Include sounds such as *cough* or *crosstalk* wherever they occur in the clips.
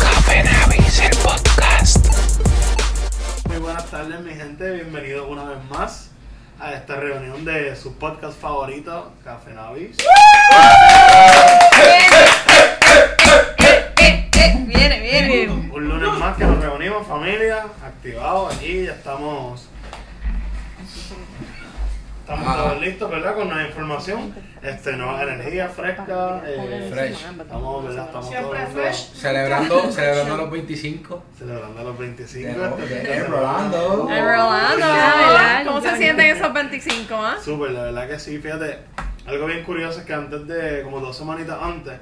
Café Navis, el podcast. Muy buenas tardes, mi gente. Bienvenidos una vez más a esta reunión de su podcast favorito, Café Navis. Viene, viene. Un lunes más que nos reunimos, familia, activados aquí. Ya estamos. Estamos Ah. todos listos, ¿verdad? Con nueva información. Este, nueva energía fresca. eh, Fresh. Estamos, ¿verdad? Estamos Siempre todos fresh. Celebrando, *laughs* celebrando los 25. celebrando los 25. De, este fin de de, semana. Rolando. Ay, Rolando. ¿verdad? ¿Cómo se sienten esos 25, ah? Súper, la verdad que sí, fíjate, algo bien curioso es que antes de, como dos semanitas antes,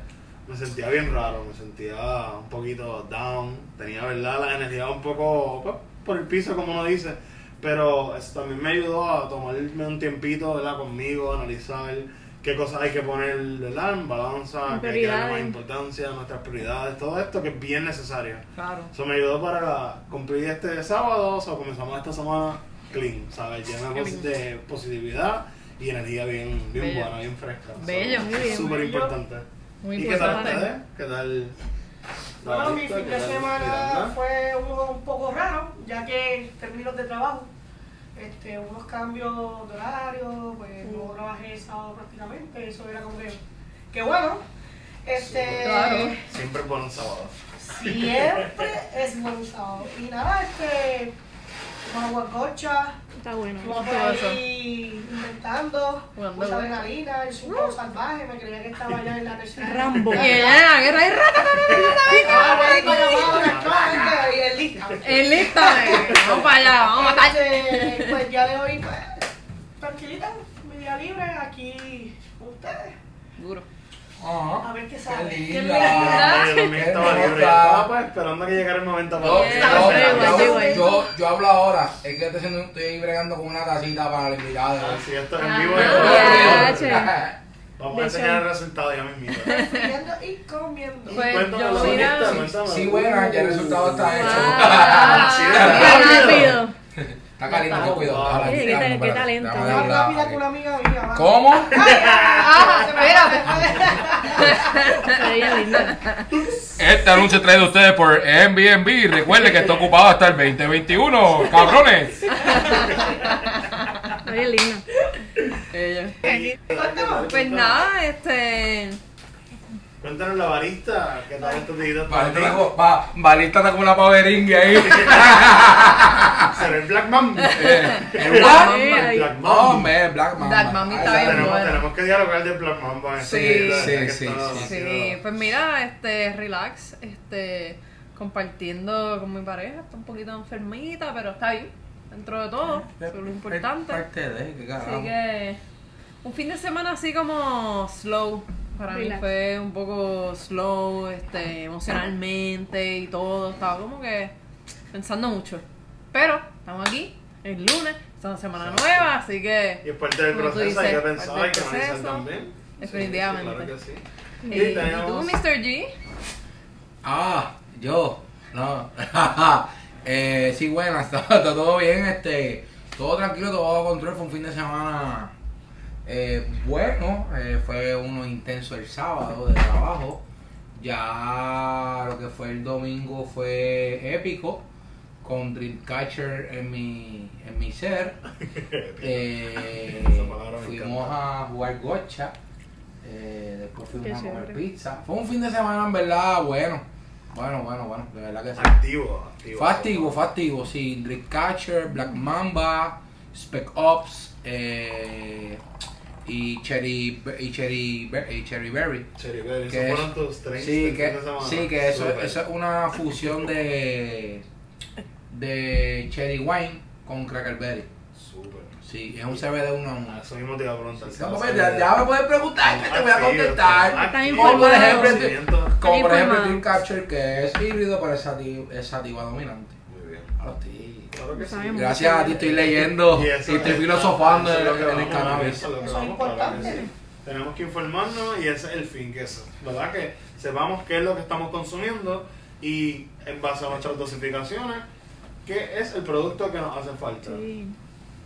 me sentía bien raro, me sentía un poquito down, tenía, verdad, la energía un poco pues, por el piso, como uno dice, pero eso también me ayudó a tomarme un tiempito, ¿verdad?, conmigo, analizar qué cosas hay que poner, ¿verdad?, en balanza, qué hay que darle más importancia, nuestras prioridades, todo esto que es bien necesario. Claro. Eso me ayudó para cumplir este sábado, o sea, comenzamos esta semana clean, ¿sabes? Llena de posi- de positividad y energía bien, bien Bello. buena, bien fresca. Bello, So, muy es bien, Súper importante. Muy ¿Y qué tal ustedes? ¿Qué tal? Bueno, mi fin ¿Qué de semana fue uno un poco raro, ya que en términos de trabajo, este, unos cambios de horario, pues no trabajé el sábado prácticamente, eso era como que, que bueno, este, Claro. Siempre es bueno un sábado. siempre es buen sábado. Y nada, este, con guacocha, Está bueno. estuvo eso? ahí inventando, mucha adrenalina, el super salvaje, me creía que estaba ya en la tercera. Rambo. Y en la guerra y el lista. Lista. Vamos para allá, vamos a matar. Pues ya de hoy, pues, tranquilita, mi día libre aquí con ustedes. Duro. A ver qué Qué sale. linda. Yo también Qué estaba libre. Estaba pues esperando a que llegara el momento Yo, para yo, yo, yo, hablo ahora, es que estoy, estoy bregando con una tacita para la invitada. Así esto en Ah, vivo. *laughs* Vamos a enseñar hecho. el resultado ya mismo. Friendo y comiendo. Pues, Cuéntame yo mira-. Sí, buena, ya el resultado está hecho. Ah, *laughs* Sí, mira. Rápido. Está caliente. Ah, déjala qué qué talento. rápida que una amiga mía. ¿Cómo? Ah, espérate. Se veía linda. Este anuncio traído a ustedes por Airbnb. Recuerde que está ocupado hasta el 2021, cabrones. Se veía linda. Pues nada, este. Cuéntanos la barista, ¿qué tal estos días? Vale, te digo, va, Balista está como una paveringue ahí. *laughs* Se ve el Black Man. Eh, *laughs* Black? Mamba. Black Oh, Man. man, Black Mamba. Black Mamba está bien tenemos- bueno. tenemos que dialogar del Black Mamba. Sí, enseguida, sí, que sí, está- sí. Sí, pues mira, este, relax, este, compartiendo con mi pareja, está un poquito enfermita, pero está bien, dentro de todo, eso es lo importante. Es parte de. Así que, un fin de semana así como slow, para mí Relax. fue un poco slow, este, emocionalmente y todo, estaba como que pensando mucho. Pero, estamos aquí, es lunes, es una semana nueva, así que... Y es parte del proceso, hay dices, que pensar, hay que analizar proceso. también. Definitivamente. Sí, claro que sí. ¿Y, Y y tú, Mr. G? Ah, yo, no. *laughs* eh, sí, bueno, *laughs* está, está todo bien, este, todo tranquilo, todo bajo control. Fue un fin de semana eh, bueno, eh, fue uno intenso el sábado de trabajo. Ya lo que fue el domingo fue épico, con Dreamcatcher en mi, en mi ser. *laughs* Eh, fuimos a jugar gocha. Eh, después fuimos Qué a comer chévere. pizza. Fue un fin de semana en verdad bueno. Bueno, bueno, bueno, de verdad que sí. Activo, activo, sí. Dreamcatcher, Black Mamba, Spec Ops eh, y Cherry y Cherry y Cherry Berry. Cherry Berry, Que esos es- fueron tus tres Sí, que, sí, que eso, eso es una fusión de de Cherry Wine con Crackerberry. Súper. Sí, es un CBD uno a uno. Eso mismo te iba a preguntar. No, porque ya, ya me puedes preguntar, que te voy a contestar. Como por ejemplo, como por ejemplo informados. Dreamcatcher que es híbrido pero es sativa, es sativa dominante. Muy bien. Ah, sí. Claro que sí. Gracias a ti estoy leyendo y, eso estoy es- filosofando eso en, lo que en el cannabis. eso es que Eso sí. Tenemos que informarnos y ese es el fin, que es, ¿verdad? Que sepamos qué es lo que estamos consumiendo y en base a nuestras dosificaciones, qué es el producto que nos hace falta. Sí.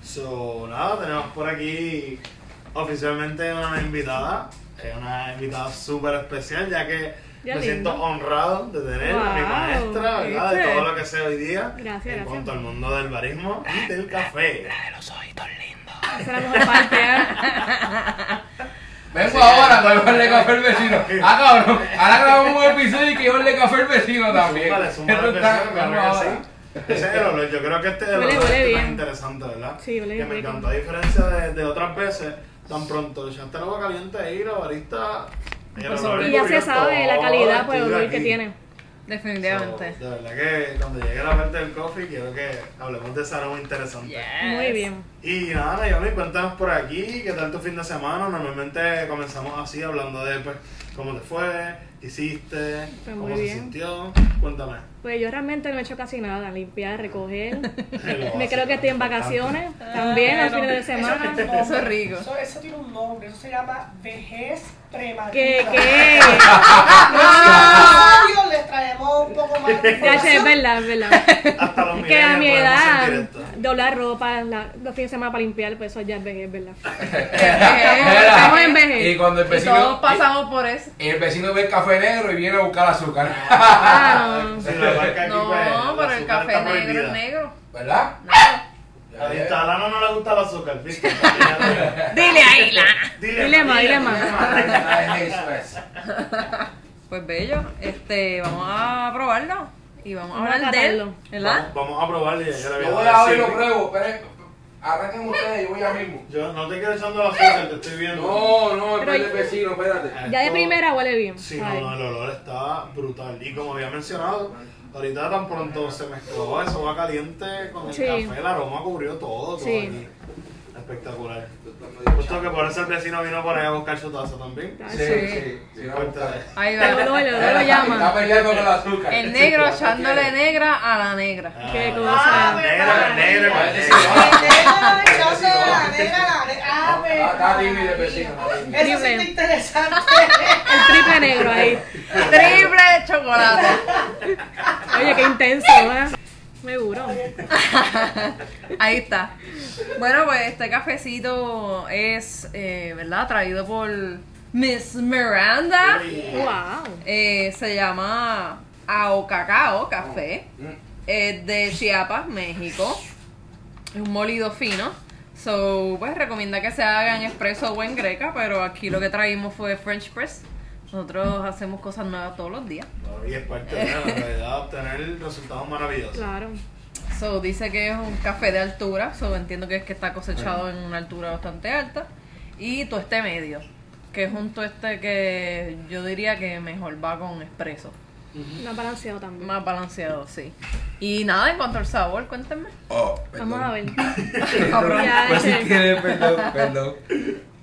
So, nada, tenemos por aquí oficialmente una invitada, es una invitada súper especial, ya que me lindo. siento honrado de tener a mi Wow, maestra, ¿verdad? De todo lo que sé hoy día Gracias, en gracias. cuanto al mundo del barismo y del café. Los ojitos lindos. *laughs* Esa es la mejor parte. ¿eh? Vengo ahora para llevarle café al vecino. Ah, cabrón. Ahora grabamos un episodio y que llevarle café al vecino también. Vecino, claro que ahora. sí. Ese es el olor, yo creo que este es el olor huele este interesante, ¿verdad? Sí, huele Que me encantó, a diferencia de, de otras veces, tan pronto echaste el agua caliente ahí, la barista... Pues Y ya se sabe la calidad estudio olor que tiene. Definitivamente. So, de verdad que cuando llegue la parte del coffee, quiero que hablemos de esa aroma interesante. Yes. Muy bien. Y nada, Naomi, cuéntanos por aquí, ¿qué tal tu fin de semana? Normalmente comenzamos así, hablando de pues, cómo te fue, qué hiciste, Pues cómo se bien. sintió. Cuéntame. Pues yo realmente no he hecho casi nada, limpiar, recoger. *laughs* Me creo que estoy en vacaciones también los fines de semana. Eso es rico. Eso, eso tiene un nombre, eso se llama vejez prematura. ¿Qué? ¿Qué? *laughs* Los les traemos un poco más de Ya sé, es verdad, es verdad. Hasta los *laughs* que a mi edad. Doblar ropa la- los fines de semana para limpiar, pues eso ya es vejez, ¿verdad? *laughs* Estamos en vejez. Y cuando el Y vecino. todos pasamos por eso. Y el vecino ve el café negro y viene a buscar azúcar. Ah, *laughs* no. Sí, la marca aquí, No, pues, el pero el café negro prohibida. es negro. ¿Verdad? A la Talana no le gusta el azúcar, ¿viste? *laughs* Dile ahí, Lana. Dile más, dile más. Pues bello, este, vamos a probarlo y vamos a Vamos a hablar de él. ¿verdad? Vamos, vamos a probarlo y ya Yo voy a ver y lo pruebo, pero arranquen ustedes, yo voy ya mismo. Yo no te quiero echando el azúcar, te estoy viendo. No, no, espérate, vecino, espérate. Ya de primera huele bien. Sí, no, no, el olor está brutal. Y como había mencionado, ahorita tan pronto se mezcló eso va caliente con el Sí. café, el aroma cubrió todo, todo Sí. aquí. Espectacular. Justo que por eso el vecino vino por ahí a buscar su taza también. Sí, sí. sí, sí. no, Fuerte. Ahí El va. el olor lo Está llama. peleando con el azúcar. El negro echándole negra a la negra. Ah, Qué cosa. Negra, negra, que- Negra, echándole la negra, la negra. Ah, Está tímido el vecino. Eso está interesante. *laughs* El triple negro ahí. Triple chocolate. Oye, qué intenso, ¿eh? Seguro. *laughs* Ahí está. Bueno, pues este cafecito es, eh, ¿verdad? Traído por Miss Miranda. Wow. Eh, se llama Ao Cacao Café. Es de Chiapas, México. Es un molido fino. So, pues recomienda que se haga en espresso o en greca, pero aquí lo que traímos fue French Press. Nosotros hacemos cosas nuevas todos los días. Y es parte de la realidad obtener resultados maravillosos. Claro. So, dice que es un café de altura, so, entiendo que es que está cosechado en una altura bastante alta. Y tueste medio, que es un tueste que yo diría que mejor va con espresso. Más balanceado también. Más balanceado, sí. Y nada, en cuanto al sabor, cuéntenme. Oh, perdón. Vamos a ver. *laughs* Pues quieres, perdón, perdón.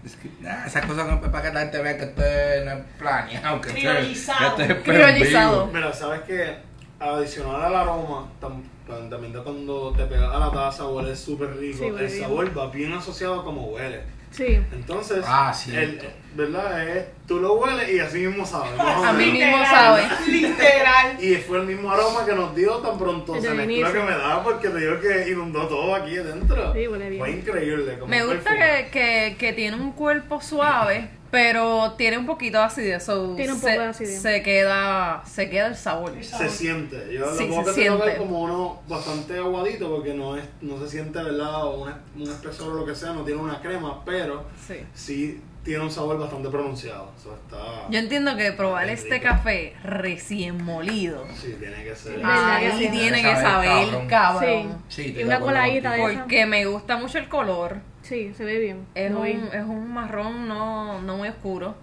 Es que, nah, esas cosas no es para que la gente vea que esto es- no es planeado, que esto es- Criollizado. que esto es Criollizado. en vivo. Mira, sabes que adicional al aroma, tam- tam- también cuando te pegas a la taza huele súper rico. Sí, el sabor va bien asociado a como huele. Sí. Entonces, Ah, sí. el- ¿verdad? Es, tú lo hueles y así mismo sabes. A mí mismo sabe. Literal. Y fue el mismo aroma que nos dio tan pronto Desde se el mezcló inicio. que me daba porque te digo que inundó todo aquí adentro. Sí, huele bien. Fue increíble. Como Me gusta que, que, que tiene un cuerpo suave, pero tiene un poquito de acidez. so Tiene un se, poco de acidez. Se queda, se queda el sabor. Se siente. Yo Sí, lo pongo se que como uno bastante aguadito porque no es no se siente, ¿verdad? O una- un espesor o lo que sea, no tiene una crema, pero Sí. sí tiene un sabor bastante pronunciado. Está... Yo entiendo que probar este rico. café recién molido. Sí, tiene que ser. ¿Verdad Ahí que sí? tiene que saber, cabrón. cabrón. Sí, Y una coladita de contigo. esa. Porque me gusta mucho el color. Sí, se ve bien. Es un, es un marrón no, no muy oscuro.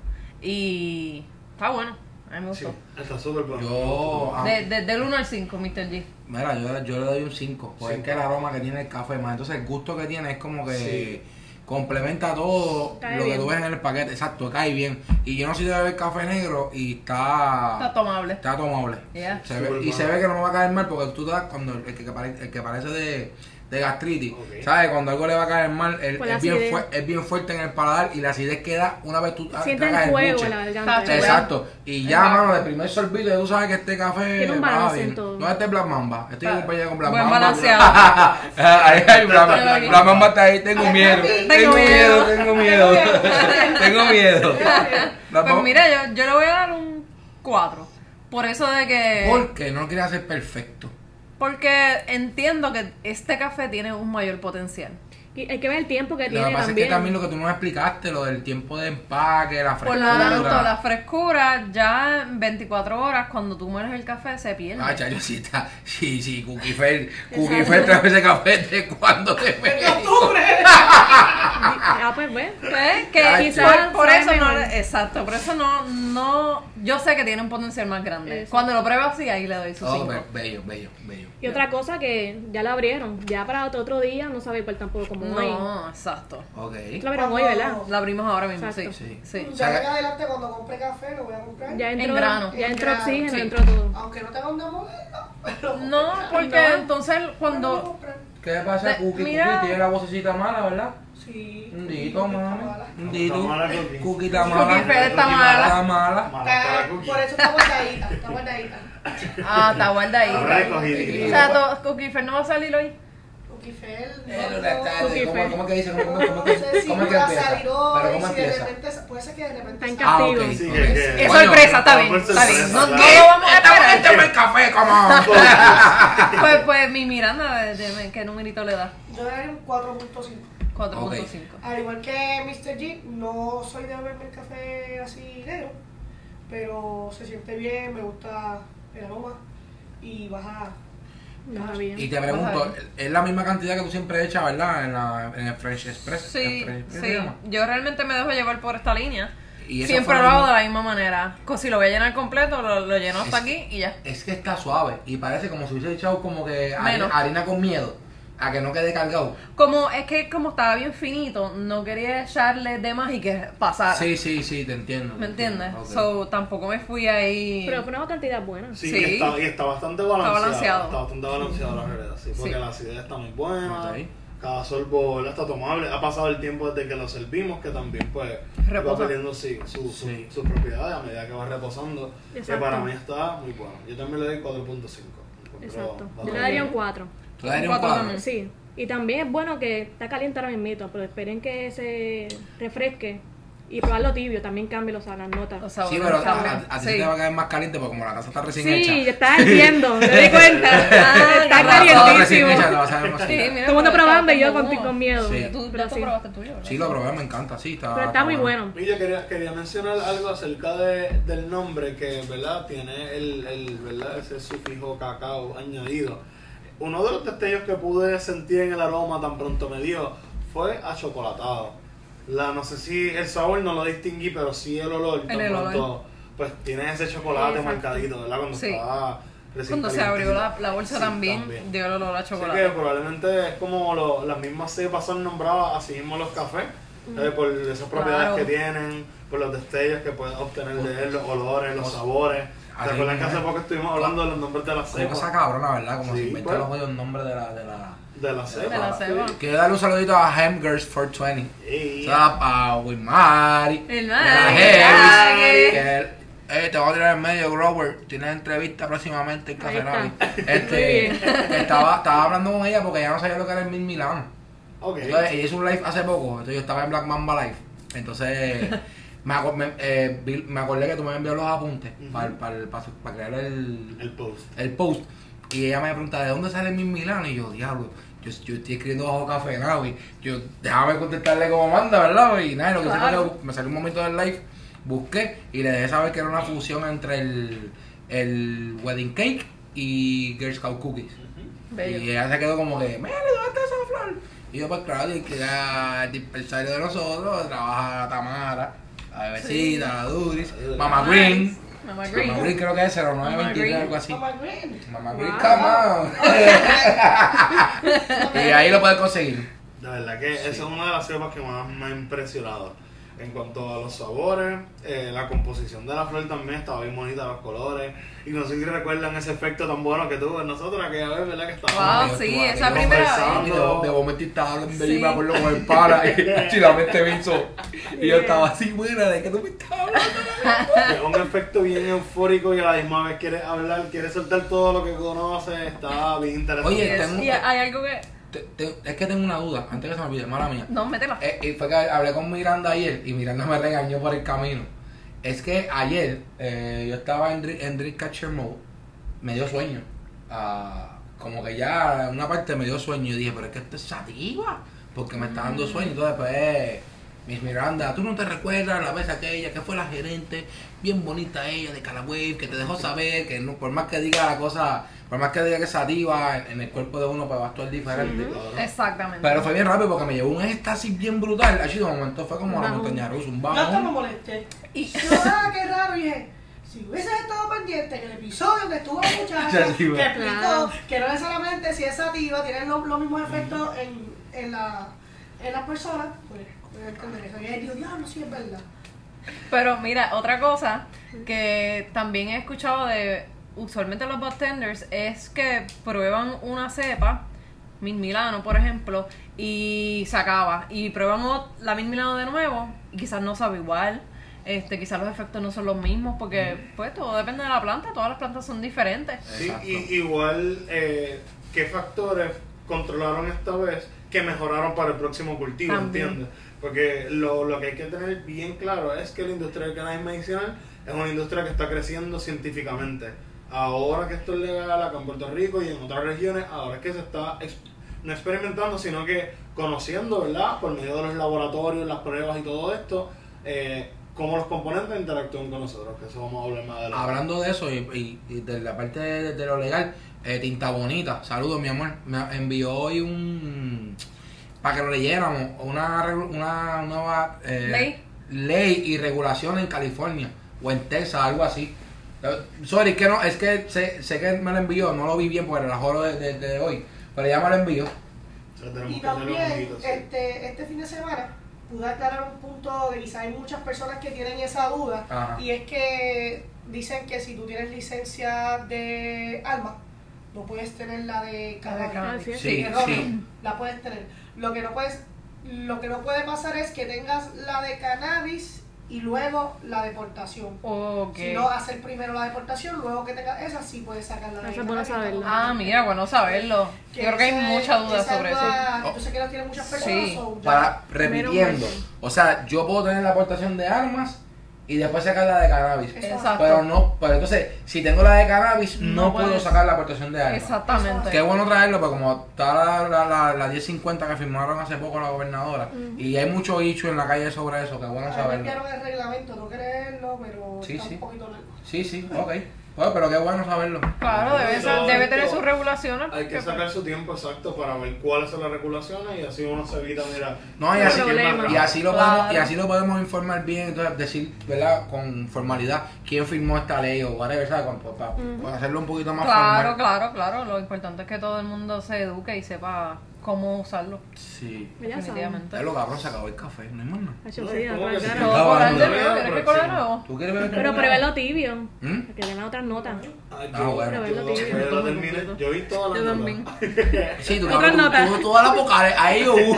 Y está bueno. A mí me Sí, gustó. está súper bueno. Yo, ah, De- de- del 1 al 5, Mr. G. mira, yo, yo le doy un 5, porque es que el aroma que tiene el café más, entonces el gusto que tiene es como que Sí. complementa todo Cae lo que tú ves en el paquete, exacto, cae bien. Y yo no soy de beber café negro y está... Está tomable. Está tomable. Yeah. Se ve- y se ve que no me va a caer mal porque tú te das cuando el que, que pare- el que parece de, de gastritis. ¿Sabes? Cuando algo le va a caer mal, el- la es, bien es bien fuerte en el paladar y la acidez queda una vez tú ah, Siente tragas el fuego la garganta. Tacho, Exacto. Y ya, Exacto. mano, de primer sorbito, ya tú sabes que este café Tiene un balance bien. en todo. No, este es Black Mamba. Estoy Ah, acompañado con Black buen Mamba. balanceado. *laughs* ahí hay Black, Mamba está ahí. Tengo miedo. Tengo miedo, tengo miedo. Tengo miedo. Pues mira, yo, yo le voy a dar un 4. Por eso de que... Porque no quería hacer perfecto. Porque entiendo que este café tiene un mayor potencial. Y hay que ver el tiempo que Lo tiene que pasa también. es que también lo que tú nos explicaste, lo del tiempo de empaque, la Por frescura. lo tanto, la frescura ya en 24 horas, cuando tú mueres el café, se pierde. Ah, chayo, sí está. Sí, sí, Cookie Fair. *laughs* Cookie Fair trae ese café de cuando te *laughs* ¡De ve. octubre! *laughs* Ah, pues ve. Pues que quizás sí. por eso no, exacto, por eso no, no, yo sé que tiene un potencial más grande. Eso. Cuando lo pruebo así, ahí le doy su Oh, 5. be- bello, bello, bello. Y otra cosa que ya la abrieron. Ya para otro, otro día no sabe igual tampoco como No, exacto. Ok. La abrieron hoy, ¿verdad? La abrimos ahora mismo, Exacto. sí. Sí. sí. Ya en adelante cuando compre café lo voy a comprar. Ya entró, grano. ya En entró oxígeno, sí. entró todo. Aunque no tenga una modelo, pero No, *laughs* porque No. entonces cuando... ¿Qué le pasa a De- Cookie? mira. Cookie tiene la vocecita mala, ¿verdad? Sí. Un dito, mami. Un dito. Está mala Cookie. Está mala. Fair está Cookie mala. Está mala. Mala Está- Cookie. por eso está guardadita, está guardadita. Ah, está guardadita. O sea, Cookie Fair no va a salir hoy. No, tarde, Cookie ¿Cómo, cómo que dice? ¿Cómo, cómo, *laughs* no cómo que, cómo empieza? salir hoy, Pero ¿cómo si de repente, puede ser que de repente Está en. Ah, castigo. ok. Sí, ok. que- que- Es sorpresa, está bien, está bien. No, no lo vamos a Estamos esperar. echando el café, como. *laughs* Pues, pues mi Miranda, ¿qué numerito le da? Yo le daría un 4.5. 4.5. Al igual que Mr. G, no soy de beberme el café así negro, pero se siente bien, me gusta el aroma y baja. No. Y te pregunto, es la misma cantidad que tú siempre echas, ¿verdad? En, la, en el French Express. Sí, ¿El French Express se sí. Yo realmente me dejo llevar por esta línea. Y Siempre lo hago de la misma manera. Si lo voy a llenar completo, lo, lo lleno hasta Es- aquí y ya. Es que está suave y parece como si hubiese echado como que harina, harina con miedo, a que no quede cargado. Como es que como estaba bien finito, no quería echarle de más y que pasara. Sí, sí, sí, te entiendo. ¿Me entiendes? entiendo, ok. So, tampoco me fui ahí. Pero fue una cantidad buena. Sí, Sí. Y, está, y está bastante balanceado. balanceado. Está bastante balanceado la realidad, sí, porque Sí. la acidez está muy buena. Ok. Cada sorbo está tomable. Ha pasado el tiempo desde que lo servimos, que también pues va perdiendo sí, su, su- Sí. sus propiedades a medida que va reposando. Que Exacto. para mí está muy bueno. Yo también le doy 4.5. Encuentro Exacto. Yo le daría un bien. 4. Un cuadro. también. Sí. Y también es bueno que está caliente ahora mismo, pero esperen que se refresque y probarlo tibio, también cambie los, las notas. O sea, Sí, pero a, a- a ti Sí. te va a quedar más caliente porque como la taza está recién sí, hecha. está hirviendo, me di *laughs* cuenta. Ah, está recién calientísimo. a Sí, Todo el mundo probando y yo con, con miedo. Sí. Tú, Pero tú sí. probaste el tuyo, ¿verdad? Sí, lo probé, me encanta, sí. Está, Pero está muy bueno. Y yo quería, quería mencionar algo acerca de, del nombre que, ¿verdad? Tiene el, el, ¿verdad? Ese sufijo cacao añadido. Uno de los destellos que pude sentir en el aroma tan pronto me dio fue achocolatado. La, no sé si el sabor no lo distinguí, pero sí el olor. tan El olor. pronto, pues tiene ese chocolate Exacto. marcadito, ¿verdad? Cuando Sí. estaba Cuando se abrió la, la bolsa Sí, también, también. dio el olor a Así que chocolate. probablemente es como lo- las mismas cepas son nombradas así mismo los cafés, eh, por esas propiedades Claro. que tienen, por los destellos que puedes obtener de él, los olores, los sabores. Así ¿Se acuerdan que hace poco estuvimos hablando de los nombres de las Cosa cepas? cabrona, ¿verdad? Como Sí, si inventan pues. los jodidos nombres de la... De la... De las cepas. De la cepa. Quiero darle un saludito a Hamgers 420. Y- O sea, a Wilmari. Eh, te voy a tirar en medio, Grover. Tienes entrevista próximamente en Café Navi. Este, estaba, estaba hablando con ella porque ella no sabía lo que era el Mil Milano. Ok. Entonces, ella hizo un live hace poco. Entonces, yo estaba en Black Mamba Live. Entonces, me, eh, vi- me acordé que tú me habías enviado los apuntes Ujú. para crear el, El post. el post. Y ella me pregunta, ¿de dónde sale mi Milano? Y yo, diablo, yo, yo estoy escribiendo bajo café Navi. Yo, déjame contestarle como manda, ¿verdad? Y nada, lo que hice fue Claro. que me salió un momento del live, busqué y le dejé saber que era una fusión entre el, el wedding cake y Girl Scout Cookies. Bello. Y ella se quedó como que, mira, ¿dónde está esa flor? Y yo, pues claro, y que era el dispensario de nosotros, trabaja Tamara, la bebecita, la Duris, Mama Nice. Green. Mamá Mamá Green. Green creo que es 0923, Green. algo así. Mamá Green. Mamá Green, Wow. come on. *laughs* *laughs* y ahí lo puedes conseguir. De verdad que esa es una de las cepas que más me ha impresionado. En cuanto a los sabores, eh, la composición de la flor también estaba bien bonita, los colores. Y no sé si recuerdan ese efecto tan bueno que tuvo en nosotros aquella vez, ¿verdad? Que estábamos. Wow, sí, esa ahí primera vez. Y de, momento estaba hablando mí, me acuerdo con el pana y chilamente me hizo. Y yo estaba así, buena, ¿de qué tú me estás hablando? Es un efecto bien eufórico y a la misma vez quieres hablar, quieres soltar todo lo que conoces. Está bien interesante. Oye, tengo- Y hay algo que. Te- te- es que tengo una duda, antes que se me olvide, mala mía. No, métela. Eh, y fue que hablé con Miranda ayer y Miranda me regañó por el camino. Es que ayer eh, yo estaba en, en Dreamcatcher Mode, me dio sueño. Ah, como que ya una parte me dio sueño y dije, pero es que esto es sativa, porque me está dando sueño. Entonces, pues, Miss Miranda, ¿tú no te recuerdas la vez aquella que fue la gerente, bien bonita ella de Calawave, que te dejó saber que no, por más que diga la cosa, por más que diga que sativa, en, en el cuerpo de uno pues va a actuar diferente. Exactamente. Pero fue bien rápido porque me llevó un éxtasis bien brutal. Así de momento fue como la Bajón. montaña rusa, un Yo hasta me bajón. molesté. Y- yo, ah, qué raro, dije, si hubieses estado pendiente en el episodio donde estuvo *laughs* la muchacha, que explicó Claro. que no necesariamente si es sativa tiene los, los mismos efectos en, en, la, en las personas, pues puedes entender eso. Y él dijo, diablo, sí es verdad. Pero mira, otra cosa que también he escuchado de usualmente los bartenders es que prueban una cepa, Mil Milano por ejemplo, y se acaba. Y prueban la Mil Milano de nuevo y quizás no sabe igual. Este, quizás los efectos no son los mismos porque pues todo depende de la planta, todas las plantas son diferentes. Sí, y, igual, eh, ¿qué factores controlaron esta vez que mejoraron para el próximo cultivo? También. ¿Entiendes? Porque lo, lo que hay que tener bien claro es que la industria del cannabis medicinal es una industria que está creciendo científicamente. Ahora que esto es legal acá en Puerto Rico y en otras regiones, ahora es que se está no experimentando, sino que conociendo, ¿verdad? Por medio de los laboratorios, las pruebas y todo esto, eh, cómo los componentes interactúan con nosotros, que eso vamos a hablar más adelante. Hablando de eso y de la parte de, de lo legal, eh, Tinta Bonita, saludos mi amor, me envió hoy un... para que lo leyéramos, una, una nueva eh, Ley. ley y regulación en California o en Texas, algo así. Eh, Sorry, que no, es que sé, sé que me lo envió, no lo vi bien porque era la joro de, de- de hoy, pero ya me lo envió. Y que también, este, este fin de semana, pude aclarar un punto de quizá hay muchas personas que tienen esa duda, Ajá. y es que dicen que si tú tienes licencia de alma, no puedes tener la de. Ah, sí, sí. la puedes tener. Lo que no puedes, lo que no puede pasar es que tengas la de cannabis y luego la deportación. Ok. Sino hacer primero la deportación, luego que tengas esa, sí puedes sacar la de Eso es bueno saberlo. Ah, mira, bueno saberlo. Yo creo que hay mucha duda sobre eso. duda, Oh. Yo sé que lo tienen muchas personas. Sí. Para, repitiendo, o sea, yo puedo tener la aportación de armas y después sacar la de cannabis. Exacto. Pero no, pero entonces, si tengo la de cannabis, no, No puedo sacar la aportación de armas. Exactamente. Qué bueno traerlo, porque como está la, la, la, la 1050 que firmaron hace poco la gobernadora, y hay mucho dicho en la calle sobre eso, qué bueno saberlo. el reglamento, no creerlo, pero Sí, está sí. un poquito largo. Sí, sí, ok. Bueno, pero qué bueno saberlo. Claro, debe, ser- debe tener sus regulaciones. Hay que porque- sacar su tiempo exacto para ver cuáles son las regulaciones y así uno se evita, mira. No, y así, y así lo Claro. podemos, y así lo podemos informar bien, entonces decir, ¿verdad? Con formalidad, quién firmó esta ley o whatever, ¿sabes? Con- Para, para hacerlo un poquito más Claro, formal. claro, claro. Lo importante es que todo el mundo se eduque y sepa cómo usarlo. Sí. Ya definitivamente. Es lo cabrón, se acabó el café, no hay más nada. Ay, sí, ¿no? ¿Quieres que cola de nuevo? ¿Tú quieres beber? Pero preverlo tibio. ¿Mm? Que den otras notas. Ah, bueno. yo, Pero yo, tibio. yo terminé, yo vi todas las Yo notas. también. *laughs* Sí, tú, Otras cabrón, tú, notas. tú, todas las vocales, ahí, uh. *laughs*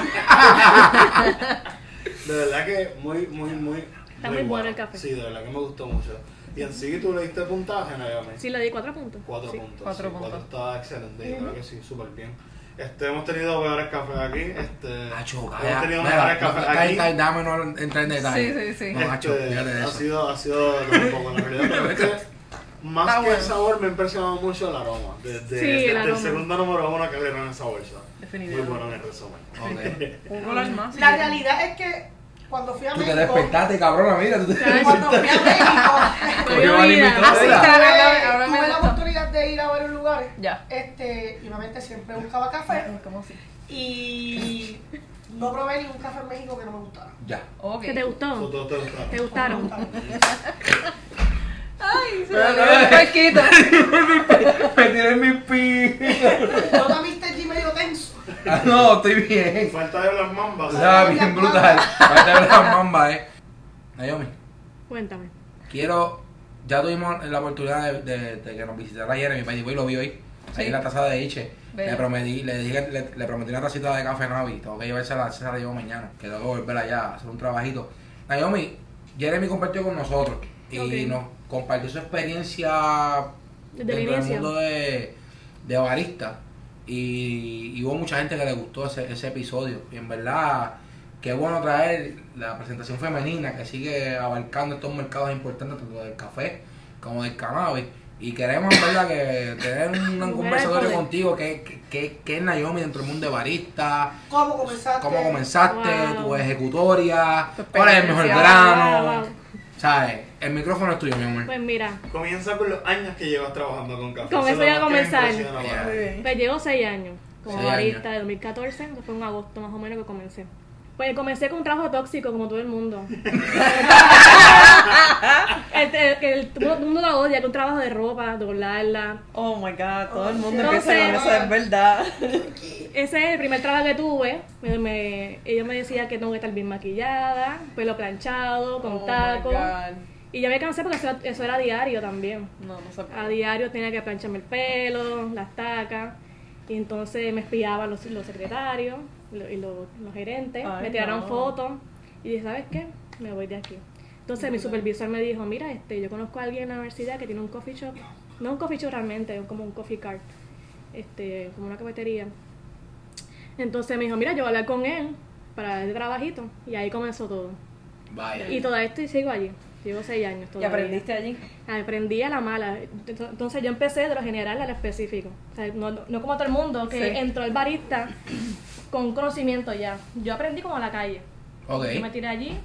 De verdad que muy, muy, muy. Está muy bueno el café. Sí, de verdad que me gustó mucho. Y en sí, tú le diste puntaje, Naomi. Sí, le di cuatro puntos. Cuatro Sí. puntos. cuatro sí, puntos. Está excelente, yo creo que sí, súper bien. Este, hemos tenido mejores cafés aquí. Este, Acho, hemos tenido mejores no, cafés calla, aquí. calla, Dame no entrar en detalle. Sí, sí, sí. No, macho, Este, de ha eso. sido, ha sido un poco la realidad, pero es que más Está que el bueno. sabor me ha impresionado mucho el aroma. Desde, Sí, el desde el aroma. segundo número uno que abrieron en esa bolsa. Muy Definitivamente. bueno en el resumen. Ok. *laughs* Un color más. La realidad es que cuando fui a Tú te México, despertaste, cabrona, mira. Tú te... cuando fui a México, *laughs* tuve, la oportunidad de ir a varios lugares. Ya. Este, y obviamente siempre buscaba café ¿Cómo así? y no probé ningún café en México que no me gustara. Ya. Ok. ¿Qué te gustó? te gusta. ¿Te gustaron? *laughs* Ay, se me olvidó el fresquito. *laughs* Me tiré mi pi. ¿No te viste allí medio tenso? Ah, no, estoy bien. Falta de las mambas. Estaba bien brutal. Falta ver las mambas, eh. Naomi, Cuéntame. quiero. Ya tuvimos la oportunidad de, de- de que nos visitara ayer en mi país, y lo vi hoy. Ahí en la taza de Iche. Bello. Le prometí, le dije, le, le prometí una tacita de café Navi. Tengo que llevársela, se la llevo mañana. Que tengo que volver allá a hacer un trabajito. Naomi, Jeremy compartió con nosotros y Ok. nos compartió su experiencia Desde el dentro del mundo de, de barista. Y, y hubo mucha gente que le gustó ese, ese episodio. Y en verdad, qué bueno traer la presentación femenina que sigue abarcando estos mercados importantes, tanto del café como del cannabis. Y queremos, en verdad, que tener un, *laughs* un conversatorio contigo, que, que, que, que es Naomi dentro del mundo de barista, ¿Cómo comenzaste? cómo comenzaste, Wow. tu ejecutoria, cuál es el mejor grano. Wow. ¿Sabes? El micrófono es tuyo, mi amor. Pues mira, Comienza con los años que llevas trabajando con café. Con es eso que me comenzar. pues llevo seis años como barista de 2014, eso fue en agosto más o menos que comencé. Pues comencé con un trabajo tóxico como todo el mundo. *laughs* *laughs* el, el- el- todo el mundo lo odia, que un trabajo de ropa, doblarla. Oh my god, todo el mundo Entonces- empieza con eso, es verdad. Ese es el primer trabajo que tuve. Me, me- ella me decía que tengo que estar bien maquillada, pelo planchado, con Oh tacos. Y ya me cansé porque eso, eso era diario también. No, no se A puede. diario tenía que plancharme el pelo, las tacas. Y entonces me espiaban los, los secretarios lo- y los, los gerentes. Ay, me tiraron no. fotos. Y dije, ¿sabes qué? Me voy de aquí. Entonces mi supervisor me dijo, mira, este, yo conozco a alguien en la universidad que tiene un coffee shop. No un coffee shop realmente, es como un coffee cart. Este, como una cafetería. Entonces me dijo, mira, yo voy a hablar con él para el trabajito. Y ahí comenzó todo. Vaya. Y todo esto y sigo allí. Llevo seis años ¿Y todavía. aprendiste allí? Aprendí a la mala. Entonces yo empecé de lo general a lo específico. O sea, no, no como todo el mundo, que Sí. entró el barista con conocimiento ya. Yo aprendí como a la calle. Ok. Yo me tiré allí,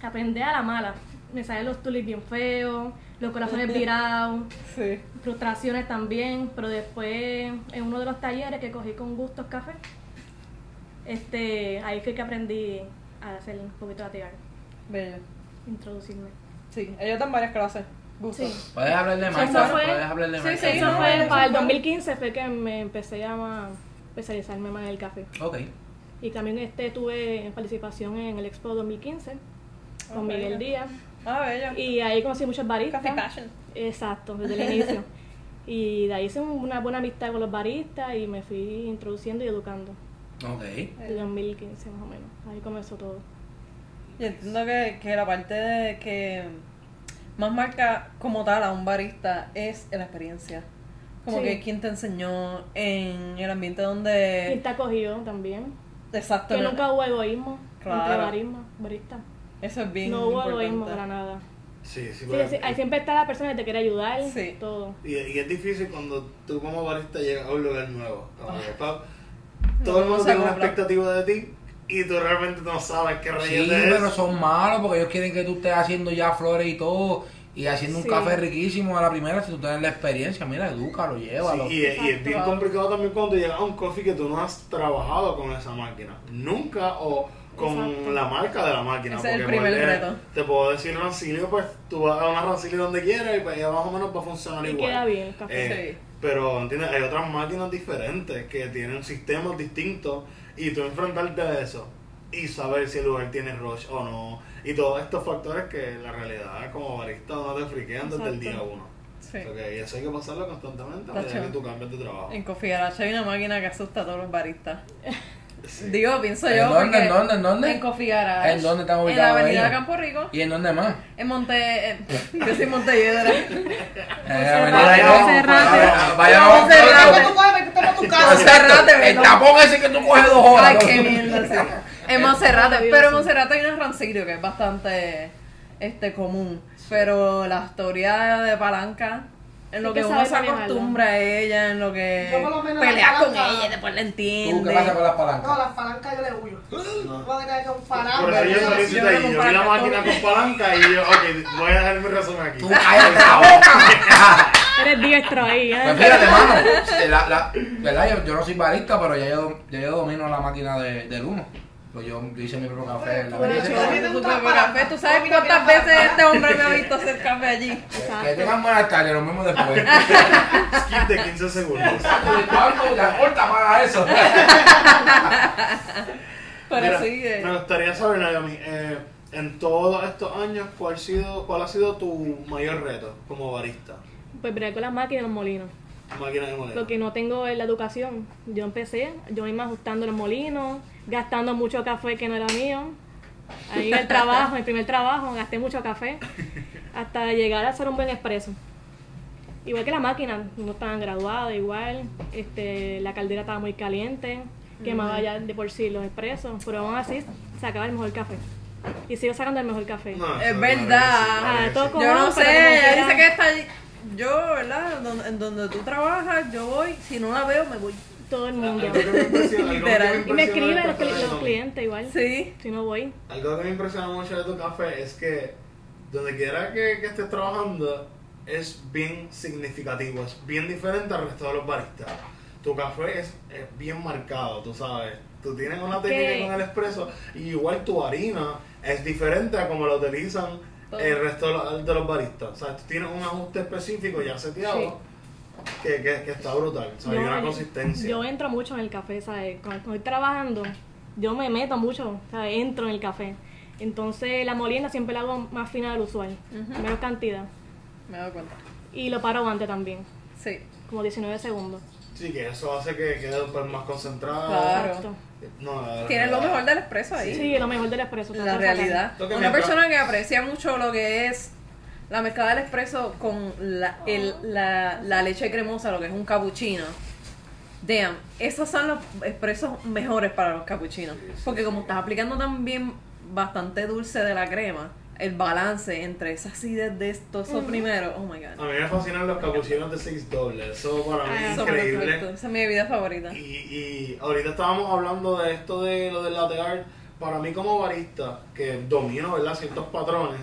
aprendí a la mala. Me salen los tulis bien feos, los corazones *laughs* virados, Sí. frustraciones también, pero después en uno de los talleres que cogí con Gustos Café, este, ahí fue que aprendí a hacer un poquito de tirar, Bello. Introducirme. Sí, ellos dan varias clases. Gusto. Sí. Puedes hablar de fue- puedes hablar de sí, marca. sí, Eso no, fue para el fue- 2015 fue que me empecé a especializarme más en el café. Ok. Y también este tuve participación en el Expo 2015 con Oh, Miguel. Díaz. Ah, bello. Y ahí conocí muchos baristas. Coffee Passion. Exacto, desde el inicio. *laughs* Y de ahí hice una buena amistad con los baristas y me fui introduciendo y educando. Ok. De 2015 más o menos. Ahí comenzó todo. Y entiendo que, que la parte de que más marca como tal a un barista es la experiencia. Como Sí. que quien te enseñó en el ambiente Y donde... está cogido también. Exacto. Que nunca hubo egoísmo Claro. entre barismo, barista. Eso es bien No hubo importante. egoísmo para nada. Sí, sí, Sí, sí, ahí siempre está la persona que te quiere ayudar, Sí. todo. Y, y es difícil cuando tú como barista llegas a un lugar nuevo. Como Ah. que, todo el mundo tiene una expectativa de ti y tú realmente no sabes qué Sí, reyes de pero son malos porque ellos quieren que tú estés haciendo ya flores y todo y haciendo Sí. un café riquísimo a la primera si tú tienes la experiencia. Mira, edúcalo, llévalo. Sí, y, es- y es bien complicado también cuando llegas a un coffee que tú no has trabajado con esa máquina. Nunca o con Exacto. la marca de la máquina. Ese es el porque primer molde- reto. Te puedo decir rancilio, pues tú vas a una rancilio donde quieras y pues ya más o menos va a funcionar Y igual. queda bien el café. Eh, Sí. Pero, ¿entiendes? Hay otras máquinas diferentes que tienen sistemas distintos y tú enfrentarte a eso y saber si el lugar tiene rush o no. Y todos estos factores que la realidad como barista no te friquean desde el día uno. Sí. O sea, que eso hay que pasarlo constantemente a medida que tú cambias de trabajo. En Coffee Garage hay una máquina que asusta a todos los baristas. *laughs* Sí. Digo, pienso ¿En yo. dónde, en dónde, en dónde? En Coffee Garage. ¿En dónde están En la ubicados avenida ellos? Campo Rico. ¿Y en dónde más? En Monte. en- *laughs* yo soy Montelledra. Eh, Vaya, Monserrate. El tapón ese que tú coges dos horas. Ay, qué mierda, sí. *laughs* En Monserrate. Pero en Monserrate hay un rancillo que es bastante este, común. Pero la historia de Palanca, en lo que, que uno se acostumbra a ella, en lo que Yo por lo menos peleas la con palanca- ella y después la ¿Tú entiende. qué pasa con las No, palancas? las palancas yo le huyo. *gasps* No voy a tener que un Por palanca. eso yo yo- solicité yo ahí. me Yo vi la máquina con palanca y yo, ok, voy a dejar mi resumen aquí. ¡Tú cállate la boca! Eres diestro ahí, ¿eh? Pues fíjate, mano, *laughs* eh, la, la, ¿verdad? Yo, yo no soy barista, pero ya yo, ya yo domino la máquina de, del humo. Pues yo, yo hice mi propio café. la Tú chulo. Tu propio café. Tú sabes cuántas veces este hombre me ha visto hacer café allí. Que tengan buenas tardes, nos vemos después. *laughs* Skip de 15 segundos. ¿Cuánto? Ya corta para eso. *laughs* Pero Mira, sí. eh, Me gustaría saber, Naomi, eh, En todos estos años, ¿cuál ha sido, cuál ha sido tu mayor reto como barista? Pues bregar con las máquinas y los molinos. Máquina de. Porque no tengo la educación. Yo empecé, yo misma ajustando los molinos, gastando mucho café que no era mío. Ahí en el trabajo, el primer trabajo, gasté mucho café hasta llegar a hacer un buen expreso. Igual que la máquina, no estaban graduadas, igual. Este, la caldera estaba muy caliente, quemaba ya de por sí los expresos, pero aún así sacaba el mejor café. Y sigo sacando el mejor café. No, Es verdad. Ah, todo Yo no sé, ella dice que está allí. Yo, ¿verdad? Donde- en donde tú trabajas, yo voy. Si no la veo, me voy. Todo el mundo. Literal. Y me escriben los, cli- los clientes igual. Sí. Si no voy. Algo que me impresiona mucho de tu café es que donde quiera que, que estés trabajando es bien significativo, es bien diferente al resto de los baristas. Tu café es, es bien marcado, tú sabes. Tú tienes una técnica con el expreso y igual tu harina es diferente a como la utilizan el resto de los, de los baristas. O sea, tú tienes un ajuste específico ya seteado que, que, que está brutal. O sea, hay Yo- una consistencia. Yo entro mucho en el café, ¿sabes? Cuando estoy trabajando, yo me meto mucho, ¿sabes? Entro en el café. Entonces la molienda siempre la hago más fina del usual, menos cantidad. Me he dado cuenta. Y lo paro antes también, Sí. como 19 segundos. Sí, que eso hace que quede pues, más concentrado. Claro. Exacto. No, Tienes lo mejor del expreso ahí. Sí, lo mejor del expreso. la realidad. Una mientras- persona que aprecia mucho lo que es la mezcla del expreso con la, el- la, la leche cremosa, lo que es un cappuccino. Damn, esos son los expresos mejores para los cappuccinos. Porque como estás aplicando también bastante dulce de la crema, el balance entre esa acidez de estos eso primero, oh my A god. mí me fascinan los capuchinos de 6 dobles. Eso para mí Ah, es es increíble. perfecto. Esa es mi bebida favorita. Y, y ahorita estábamos hablando de esto de lo del latte art. Para mí como barista, que domino ¿verdad? ciertos patrones,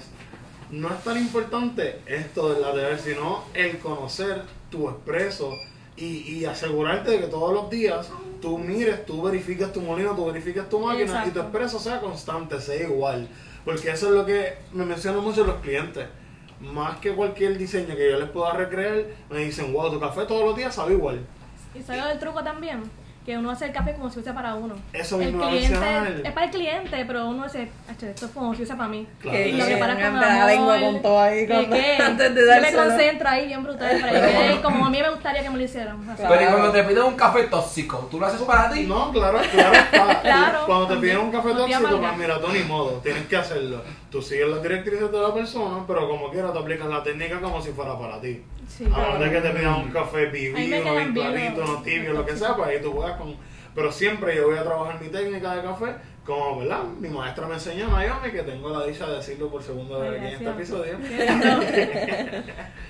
no es tan importante esto del latte art, sino el conocer tu expreso y, y asegurarte de que todos los días tú mires, tú verifiques tu molino, tú verifiques tu máquina y tu Exacto. expreso sea constante, sea igual. Porque eso es lo que me mencionan mucho los clientes. Más que cualquier diseño que yo les pueda recrear, me dicen, wow, tu café todos los días sabe igual. Y sabes el truco también, que uno hace el café como si fuese para uno. Eso el mismo cliente es para el cliente, pero uno dice, "Ache, esto es como si fuese para mí. Claro. Que Y lo preparas con la lengua amor. con todo ahí, ¿Qué, con- qué? *laughs* antes de Yo me dárselo. concentro ahí bien brutal para que como a mí me gustaría que me lo hicieran. Así. Claro. Pero y cuando te piden un café tóxico, ¿tú lo haces para ti? No, claro, claro. *laughs* Claro, Cuando te piden un café tóxico, pues mira, tú ni modo, tienes que hacerlo. Tú sigues las directrices de la persona, pero como quiera te aplicas la técnica como si fuera para ti. Sí, A menos de que te pidan un café vivido, bien clarito, no tibio, lo que sea, pues ahí tú juegas con... Pero siempre yo voy a trabajar mi técnica de café, como, ¿verdad? Mi maestra me enseñó, Naomi, que tengo la dicha de decirlo por segunda vez aquí en este episodio.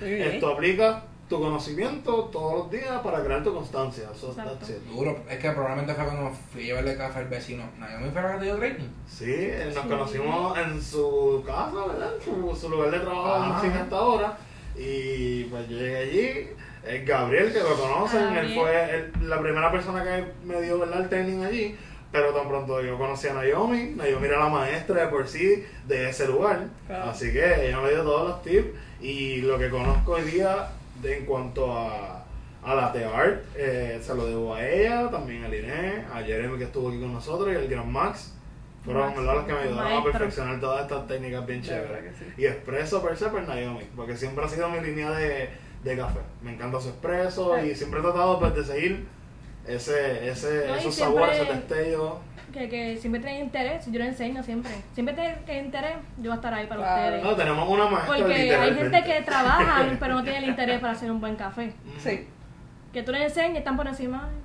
*laughs* Esto aplica tu conocimiento todos los días para crear tu constancia. So, that's it. Duro, es que probablemente fue cuando fui a llevarle café al vecino. Naomi fue la que dio training. Sí, nos conocimos en su casa, ¿verdad? En su, su lugar de trabajo en hora. Y pues yo llegué allí. Gabriel, que lo conocen, él fue el- la primera persona que me dio ¿verdad? el training allí. Pero tan pronto yo conocí a Naomi, Naomi era la maestra de por sí de ese lugar. Claro. Así que ella me dio todos los tips. Y lo que conozco hoy día de, en cuanto a, a la art, eh, se lo debo a ella, también a Liné, a Jeremy que estuvo aquí con nosotros y al Gran Max. Fueron Max, ¿verdad? los que me ayudaron a perfeccionar todas estas técnicas bien chéveres. sí. Y expreso per se, pues Naomi, porque siempre ha sido mi línea de, de café. Me encanta su expreso y siempre he tratado pues, de seguir ese, ese, No, esos sabores, ese destello. Que, que siempre tienen interés, yo lo enseño siempre. Siempre tienen interés, yo voy a estar ahí para Claro. ustedes. No, tenemos una maestra Porque hay gente que trabaja, *laughs* pero no tiene el interés para hacer un buen café. Sí. Que tú les enseñes, están por encima, ay,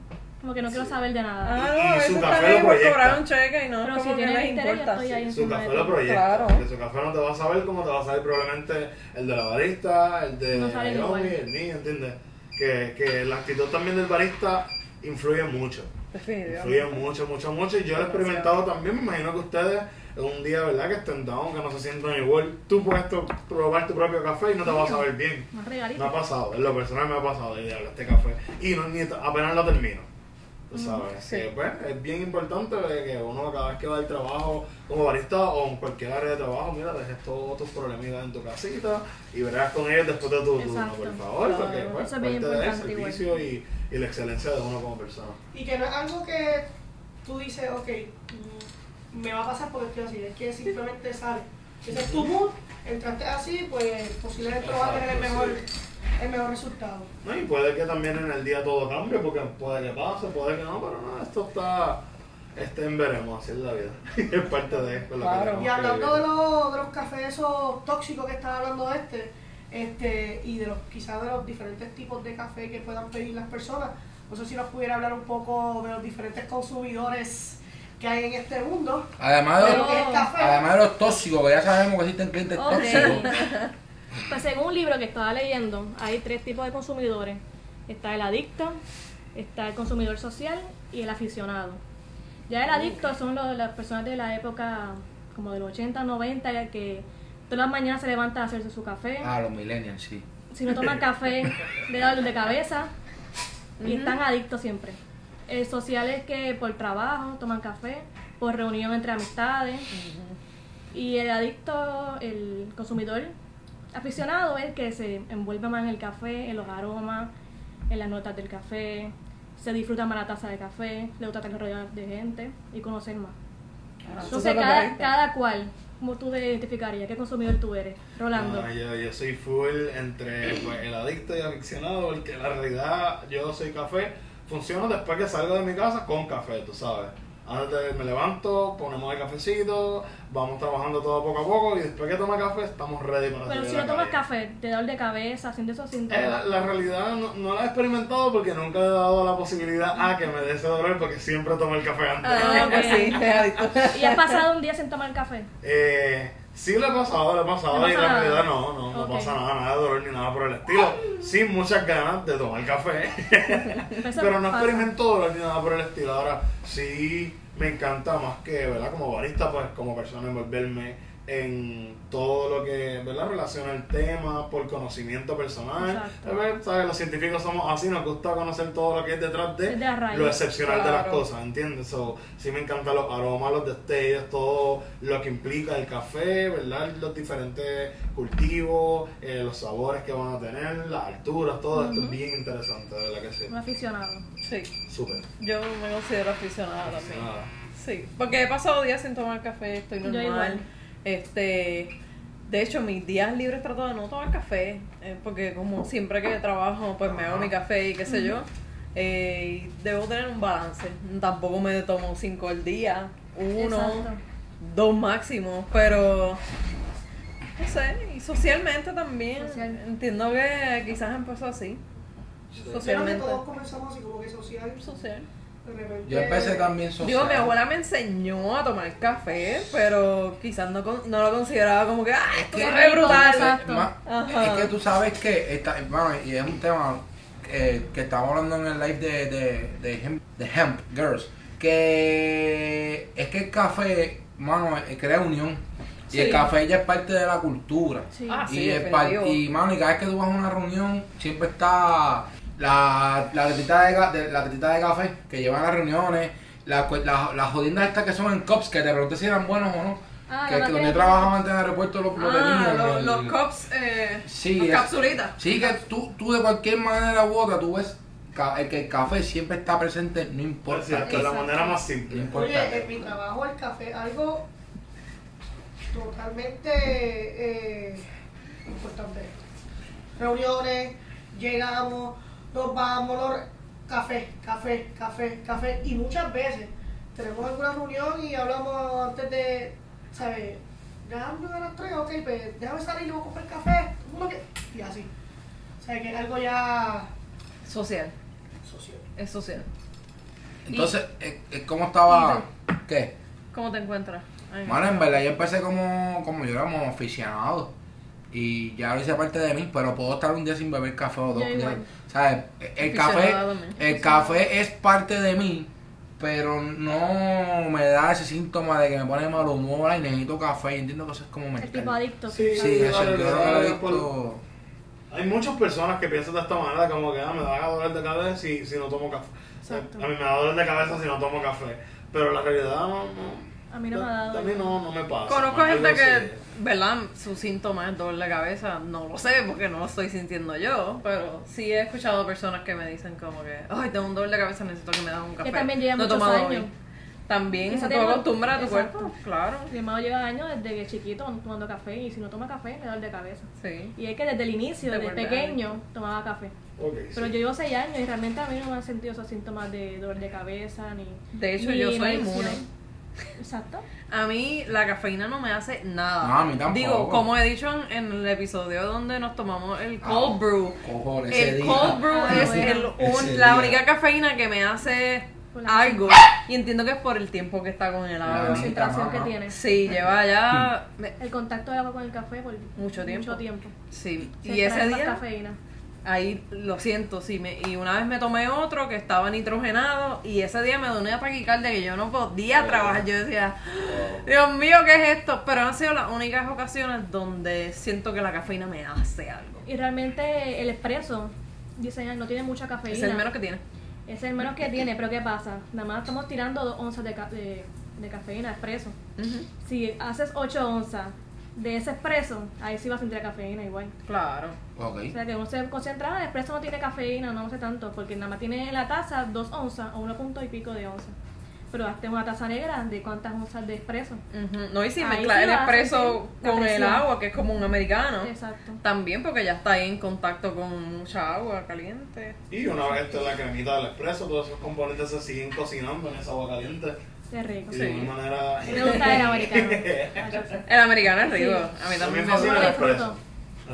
como que no quiero saber de nada. Ah, Y- no, y su eso café lo por proyecta. cobrar un cheque y no pero es si como que tienes les importa. estoy ahí Su café de lo proyecta. Claro. Porque su café no te va a saber como te va a saber probablemente el de la barista, el de No saben Naomi, el mío, ¿entiendes? Que, que la actitud también del barista influye mucho. Influye mucho, mucho, mucho. Y yo lo he experimentado también. Me imagino que ustedes, en un día, ¿verdad? Que estén down, que no se sientan igual. Tú puedes probar tu propio café y no te va a saber bien. Me ha pasado, en lo personal me ha pasado de diablo este café. Y no, ni apenas lo termino. Tú sabes, Sí. que, pues, es bien importante que uno cada vez que va al trabajo como barista o en cualquier área de trabajo, mira, dejes todos tus problemitas en tu casita y verás con ellos después de tu turno, por favor, Claro. porque pues, Eso parte del servicio y, y la excelencia de uno como persona. Y que no es algo que tú dices, ok, mm, me va a pasar porque estoy así, es que simplemente sale. Ese es tu mood, entraste así, pues posiblemente no vas a tener el mejor, el mejor resultado. No, y puede que también en el día todo cambie, porque puede que pase, puede que no, pero no, esto está, este en veremos, así es la vida. *laughs* es parte de esto. Claro. Y hablando de los, de los cafés esos tóxicos que estaba hablando de este, este, y de los quizás de los diferentes tipos de café que puedan pedir las personas, no sé si nos pudiera hablar un poco de los diferentes consumidores que hay en este mundo. Además de, De los, lo que es café. además de los tóxicos, que ya sabemos que existen clientes Ok. tóxicos. *laughs* Pues según un libro que estaba leyendo, hay tres tipos de consumidores. Está el adicto, está el consumidor social y el aficionado. Ya el adicto son los- las personas de la época como del 80, 90, que todas las mañanas se levantan a hacerse su café. Ah, los millennials, sí. Si no toman café, le da dolor de cabeza y están adictos siempre. El social es que por trabajo toman café, por reunión entre amistades. Y el adicto, el consumidor aficionado es que se envuelve más en el café, en los aromas, en las notas del café, se disfruta más la taza de café, le gusta estar rodeado de gente y conocer más. Ah, Entonces, cada, cada cual, ¿cómo tú te identificarías? ¿Qué consumidor tú eres? Rolando. No, yo, yo soy full entre pues, el adicto y el aficionado, porque la realidad yo soy café, funciono después que salgo de mi casa con café, tú sabes. Antes de- me levanto, ponemos el cafecito, vamos trabajando todo poco a poco y después que toma café estamos ready para Pero si no tomas café, te da dolor de cabeza, sientes esos Eh, la, síntomas. la realidad no, no la he experimentado porque nunca le he dado la posibilidad a que me dé ese dolor porque siempre tomo el café antes. Ah, adicto. *laughs* ¿Y has pasado un día sin tomar café? Eh, sí lo he pasado, lo he pasado y nada. realidad no, no, no pasa nada, nada de dolor ni nada por el estilo. Sin muchas ganas de tomar café, *laughs* pero no experimento dolor ni nada por el estilo. Ahora sí me encanta más que, ¿verdad? Como barista, pues como persona envolverme en todo lo que, ¿verdad? Relaciona el tema por conocimiento personal. ¿Sabes? ¿Sabes? Los científicos somos así, nos gusta conocer todo lo que hay detrás de lo excepcional de las cosas, ¿entiendes? So, sí me encantan los aromas, los destellos, todo lo que implica el café, ¿verdad? Los diferentes cultivos, eh, los sabores que van a tener, las alturas, todo esto es bien interesante, de verdad que sí. Un aficionado. Sí, Súper. yo me considero aficionada también. Sí, porque he pasado días sin tomar café, estoy Yo normal. igual. Este, de hecho, mis días libres trato de no tomar café, eh, porque como siempre que trabajo, pues me hago mi café y qué sé yo. Eh, y debo tener un balance. Tampoco me tomo cinco al día, uno, Exacto. dos máximo, pero no sé, y socialmente también. Social. Entiendo que quizás empezó así. Que Socialmente. todos comenzamos así como que social. Social. Yo empecé también social. Digo, mi abuela me enseñó a tomar café, pero quizás no, con- no lo consideraba como que, ¡ah, esto que- es brutal! Es que tú sabes que, esta, bueno, y es un tema eh, que estamos hablando en el live de, de, de, hemp, de Hemp Girls, que es que el café, mano, eh, crea unión. Y Sí. el café ya es parte de la cultura. Sí. Ah, y, sí, es definitivo. y, mano, y cada vez que tú vas a una reunión, siempre está la, la, tetita de, ga- de- la tetita de café que llevan a las reuniones, la cu- la- las jodiendas estas que son en cups, que te pregunté si eran buenos o no. Ah, que, la que donde yo trabajaba antes en el aeropuerto lo, lo Ah, tenían, los, el- los cups, eh, Sí, las es- capsulitas. Sí, que tú, tú de cualquier manera u otra, tú ves el que el café siempre está presente, no Por importa qué. de la manera más No simple. importa. Oye, en mi trabajo el café, algo totalmente eh, importante. Reuniones, llegamos, nos vamos, nos- café, café, café, café. Y muchas veces tenemos alguna reunión y hablamos antes de, ¿sabes? Ya a las 3, ok, pues déjame salir y voy a comprar café. que- Y así. O sea, que es algo ya Social, social. es social. Entonces, eh, eh, ¿cómo estaba? ¿Qué? ¿Cómo te encuentras? Ay, Mano, en verdad yo empecé como, como yo era como aficionado. Y ya lo hice parte de mí, pero puedo estar un día sin beber café o dos días. ¿Sabes? El café, el café es parte de mí, pero no me da ese síntoma de que me pone mal humor y necesito café. Y entiendo que eso es como El mental. tipo adicto. Sí, Sí, por- adicto- Hay muchas personas que piensan de esta manera, como que ah, me da dolor de cabeza si, si no tomo café. Exacto. A mí me da dolor de cabeza si no tomo café. Pero la realidad no, no. A mí no me ha dado. A mí no, no me pasa. Conozco no es gente que, así. ¿Verdad? Su síntoma es dolor de cabeza. No lo sé porque no lo estoy sintiendo yo. Pero sí he escuchado personas que me dicen como que, ay, tengo un dolor de cabeza, necesito que me den un café. Que también lleva no muchos tomado años. hoy". También te- acostumbras a tu Exacto. cuerpo, claro. Mi hermano lleva años desde que chiquito tomando café y si no toma café le da dolor de cabeza. Sí. Y es que desde el inicio, De desde pequeño, tomaba café. Ok, Pero sí. yo llevo 6 años y realmente a mí no me han sentido esos síntomas de dolor de cabeza ni. De hecho, ni yo soy inmune. Exacto. A mí la cafeína no me hace nada. No, a mí tampoco. Digo, como he dicho en, en el episodio donde nos tomamos el Ah, cold brew. Cojones, ese El día. cold brew Ah, es bueno. el un- Ese la día. única cafeína que me hace la- algo. Y entiendo que es por el tiempo que está con el La agua. concentración que tiene. Sí, lleva ya. El contacto del agua con el café por Mucho tiempo. Mucho tiempo. Sí, Se y ese día. cafeína. Ahí lo siento, sí. Me, y una vez me tomé otro que estaba nitrogenado y ese día me dio una taquicardia que yo no podía trabajar. Yo decía, Dios mío, ¿qué es esto? Pero han sido las únicas ocasiones donde siento que la cafeína me hace algo. Y realmente el espresso, dicen, no tiene mucha cafeína. Es el menos que tiene. Es el menos que tiene, pero ¿qué pasa? Nada más estamos tirando 2 onzas de, ca- de, de cafeína, espresso. Ujú, Si haces 8 onzas de ese espresso, ahí sí vas a sentir cafeína igual. Claro. Ok. O sea que uno se concentra, el espresso no tiene cafeína, no sé tanto, porque nada más tiene en la taza 2 onzas o 1 punto y pico de onzas. Pero hazte una taza negra de cuántas onzas de espresso. No, y si mezclas el espresso con el agua, que es como un americano. Exacto. También porque ya está ahí en contacto con mucha agua caliente. Y una vez esto la cremita del expreso, todos esos componentes se siguen cocinando en esa agua caliente. Qué rico. Y de Sí. alguna manera. Me gusta el americano. *laughs* El americano es rico. Sí. A mí también me gusta. el Disfruto.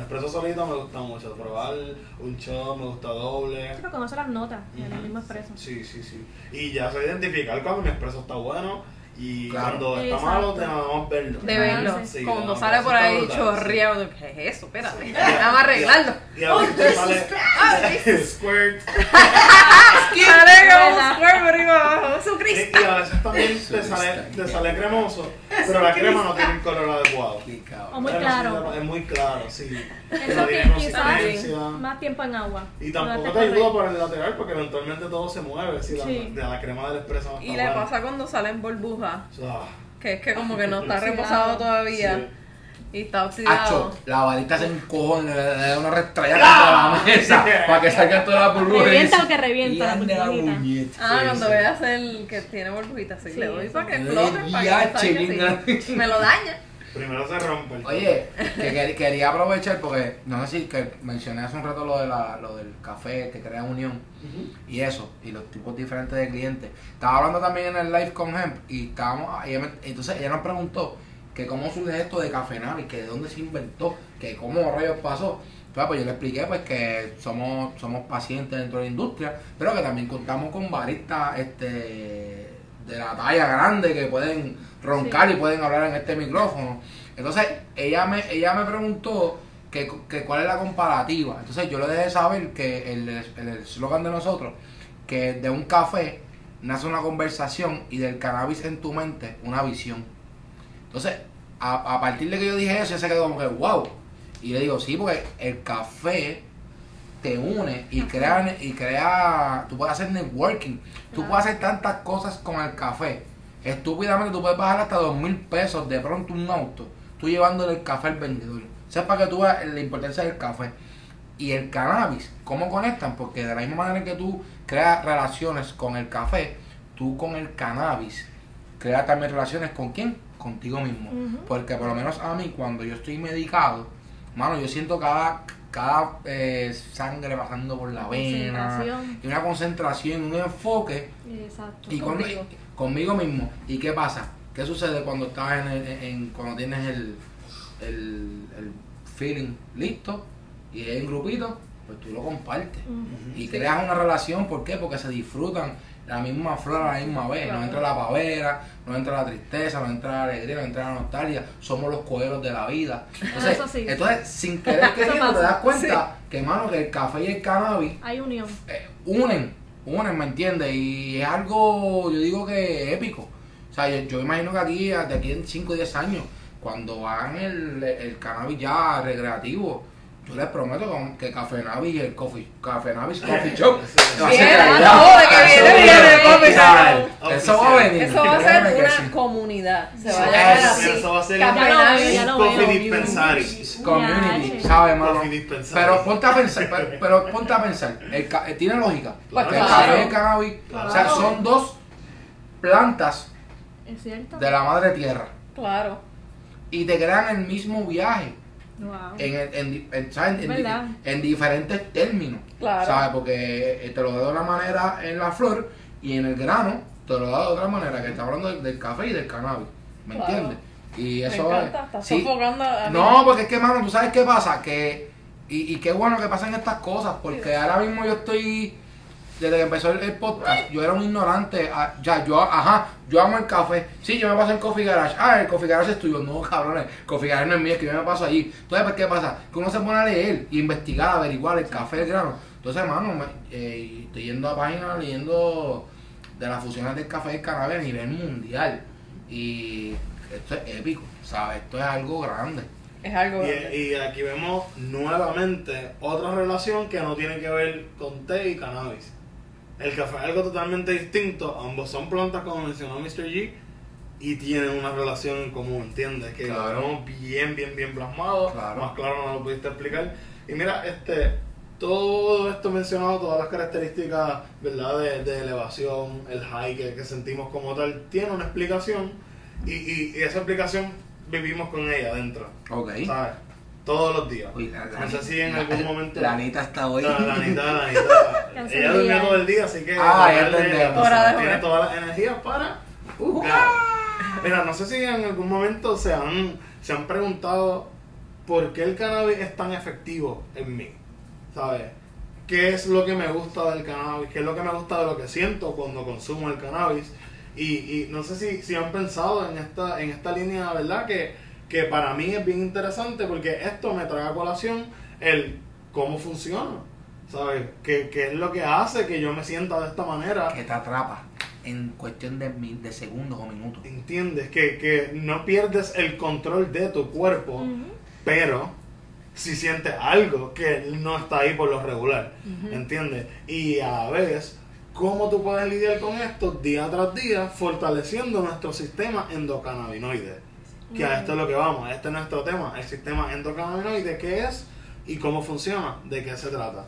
Expreso. El expreso solito me gusta mucho. Probar un shot me gusta doble. Pero conoce las notas en el mismo espresso. Sí, sí, sí. Y ya sé identificar cuando mi expreso está bueno y Claro. cuando está Exacto. malo te nada más verlo. De verlo. Sí, Cuando no, sale por ahí chorreado. ¿Qué es eso? Espérate. Vamos a arreglarlo. Y a sale *laughs* squirt. Sale *laughs* como verdad. un cuerpo arriba abajo. ¡Su Y, a veces también te sale, te sale cremoso, pero la crema no tiene el color adecuado. O muy claro. Es muy claro, sí. Eso tiene consistencia. más tiempo en agua. Y tampoco te ayuda por el lateral porque eventualmente todo se mueve si la, Sí. de la crema del expreso no está Y le pasa cuando salen burbujas. O sea, Que es que como que no está reposado todavía. Y está oxidado. Acho, la varita se encojona, le, le da una restrayada contra la mesa *laughs* para que salgan todas las burbujas. Revienta o que revienta la la burbujita. Ah, cuando veas el que tiene burbujitas, sí, Sí, le doy para que explote, para que salga así. Me lo daña. Primero se rompe el Oye, que quer- quería aprovechar porque no sé si que mencioné hace un rato lo de la, lo del café que crea unión y eso, y los tipos diferentes de clientes. Estaba hablando también en el live con Hemp y estábamos, ella me- entonces ella nos preguntó que cómo surge esto de Café Navi, que de dónde se inventó, que cómo rayos pasó. Entonces, pues yo le expliqué pues que somos, somos pacientes dentro de la industria, pero que también contamos con baristas este, de la talla grande que pueden roncar y pueden hablar en este micrófono. Entonces, ella me, ella me preguntó que, que cuál es la comparativa. Entonces yo le dejé saber que el el eslogan de nosotros, que de un café nace una conversación y del cannabis en tu mente una visión. Entonces, a, a partir de que yo dije eso, ella se quedó como que, wow. Y le digo, sí, porque el café te une y crea, y crea, tú puedes hacer networking, tú Claro. puedes hacer tantas cosas con el café. Estúpidamente tú puedes bajar hasta dos mil pesos de pronto un auto, tú llevándole el café al vendedor. O sea, para que tú veas la importancia del café. Y el cannabis, ¿cómo conectan? Porque de la misma manera que tú creas relaciones con el café, tú con el cannabis creas también relaciones con quién? Contigo mismo. Porque por lo menos a mí, cuando yo estoy medicado, mano, yo siento cada, cada eh, sangre pasando por la vena, y una concentración, un enfoque, Exacto. y Conmigo. conmigo mismo. ¿Y qué pasa? ¿Qué sucede cuando estás en, el- en- cuando tienes el, el, el feeling listo y es en grupito? Pues tú lo compartes. Y creas una relación, ¿por qué? Porque se disfrutan la misma flor a la misma vez. No entra la pavera, no entra la tristeza, no entra la alegría, no entra la nostalgia. Somos los coeros de la vida. Entonces, Eso sí. entonces sin querer *laughs* queriendo, te das cuenta que, mano, que el café y el cannabis Hay unión. eh, unen, unen, ¿me entiendes? Y es algo, yo digo que épico. O sea, yo, yo imagino que aquí, de aquí en 5 o 10 años, cuando hagan el, el cannabis ya recreativo, yo les prometo que- que Café Navis y el coffee, Café Navis Coffee Shop va a ser Eso el va a venir. Eso va a ser una sí. comunidad. Se va a llamar eso- así. eso va a ser lo Coffee dispensary. Community, ¿sabes, mano? Pero ponte a pensar, pero, pero ponte a pensar, el ca- eh, tiene lógica. Pues Porque el claro. café y el cannabis, o sea, son dos plantas ¿Es cierto? de la madre tierra. Claro. Y te crean el mismo viaje. Wow. en, en, en-. En diferentes términos. Claro. ¿Sabes? Porque eh, te lo da de una manera en la flor y en el grano te lo da de otra manera, que está hablando del, del café y del cannabis. ¿Me Claro. entiendes? Y Me eso encanta. Estás sí. sofocando a. No, porque es que, mano, tú sabes qué pasa, que. Y, y qué bueno que pasen estas cosas, porque ahora mismo yo estoy. Desde que empezó el, el podcast, yo era un ignorante. ah, Ya, yo, ajá, yo amo el café. Sí, yo me paso en Coffee Garage. Ah, el Coffee Garage es tuyo. No, cabrones, Coffee Garage no es mío, es que yo me paso allí. Entonces, pues, ¿qué pasa? Que uno se pone a leer, investigar, averiguar el café, el grano. Entonces, hermano, me- eh, estoy yendo a páginas leyendo de las fusiones del café y del cannabis a nivel mundial. Y esto es épico, ¿sabes? Esto es algo grande. Es algo. Y, y aquí vemos nuevamente otra relación que no tiene que ver con té y cannabis. El café es algo totalmente distinto, ambos son plantas como mencionó Mr. G y tienen una relación en común, ¿entiendes? Que Claro. lo vemos bien, bien, bien plasmado, Claro. más claro no lo pudiste explicar. Y mira, este, todo esto mencionado, todas las características, ¿verdad? De, de elevación, el high que, que sentimos como tal, tiene una explicación y, y- y esa explicación vivimos con ella dentro. Ok. ¿sabes? Todos los días. Uy, la- no sé si en la- algún momento. La Anita está hoy. No, la Anita, la Anita. *laughs* Ella durmió todo el día, así que. Ah, ya entendemos. Tiene todas las energías para. jugar. Mira, no sé si en algún momento se han, se han preguntado por qué el cannabis es tan efectivo en mí. ¿Sabes? ¿Qué es lo que me gusta del cannabis? ¿Qué es lo que me gusta de lo que siento cuando consumo el cannabis? Y, y no sé si, si han pensado en esta, en esta línea, ¿verdad? Que, que para mí es bien interesante porque esto me trae a colación el cómo funciona. ¿Sabes? ¿Qué, qué es lo que hace que yo me sienta de esta manera? Que te atrapa en cuestión de, de segundos o minutos. ¿Entiendes? Que, que no pierdes el control de tu cuerpo, pero si sientes algo que no está ahí por lo regular. ¿Entiendes? Y a la vez, ¿cómo tú puedes lidiar con esto día tras día, fortaleciendo nuestro sistema endocannabinoide? Que a esto es lo que vamos, este es nuestro tema, el sistema endocannabinoide, ¿qué es y cómo funciona? ¿De qué se trata?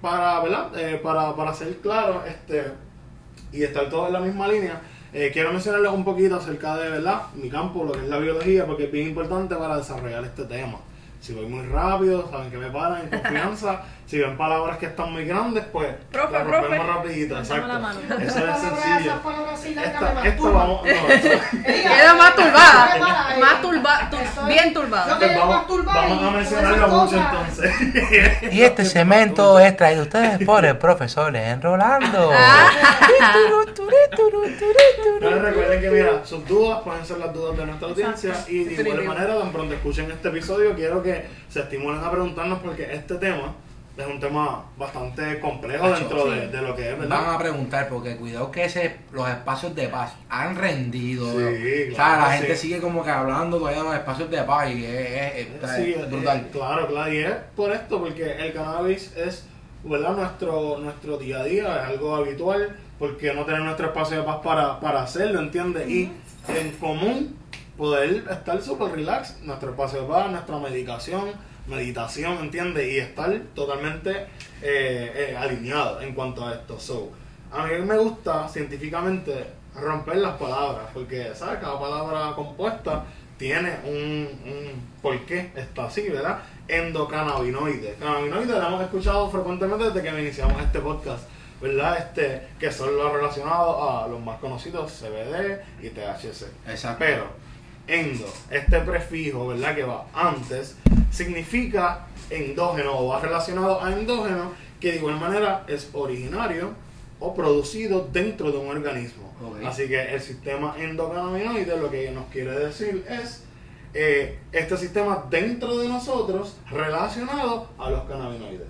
Para, ¿verdad? Eh, para, para ser claro, este, y estar todos en la misma línea, eh, quiero mencionarles un poquito acerca de verdad mi campo, lo que es la biología, porque es bien importante para desarrollar este tema. Si voy muy rápido, saben que me paran en confianza. *laughs* si ven palabras que están muy grandes, pues Profe, las rompemos profe. rapidito. Exacto. la mano. Eso es sencillo. Esta, esto vamos, no, *laughs* Queda más turbada. Más turba, tu- estoy- bien turbada. vamos, vamos a mencionarlo mucho entonces. Y este *laughs* cemento es traído a ustedes por el profesor Enrolando. Pero recuerden que, mira, sus dudas pueden ser las dudas de nuestra audiencia y de igual manera, tan pronto escuchen este episodio, quiero que se estimulen a preguntarnos porque este tema es un tema bastante complejo dentro sí. de, de lo que es, Van ¿verdad? a preguntar, porque cuidado que ese, los espacios de paz han rendido. Sí, bro. o sea, claro la que gente sí. sigue como que hablando todavía de los espacios de paz y es, es- es- Sí, es eh, brutal. claro, claro, y es por esto, porque el cannabis es, ¿verdad? Nuestro, nuestro día a día, es algo habitual, porque no tener nuestro espacio de paz para, para hacerlo, ¿entiendes? Y en común poder estar súper relax, nuestro espacio de paz, nuestra medicación, meditación, ¿entiendes? Y estar totalmente eh, eh, alineado en cuanto a esto. So, a mí me gusta científicamente romper las palabras, porque, ¿sabes? Cada palabra compuesta tiene un, un por qué está así, ¿verdad? Endocannabinoides. Cannabinoides lo hemos escuchado frecuentemente desde que iniciamos este podcast, ¿verdad? Este, que son los relacionados a los más conocidos CBD y THC. Exacto. Pero, endo, este prefijo, ¿verdad? Que va antes, significa endógeno o va relacionado a endógeno, que de igual manera es originario o producido dentro de un organismo. Ok. Así que el sistema endocannabinoide lo que nos quiere decir es eh, este sistema dentro de nosotros relacionado a los cannabinoides.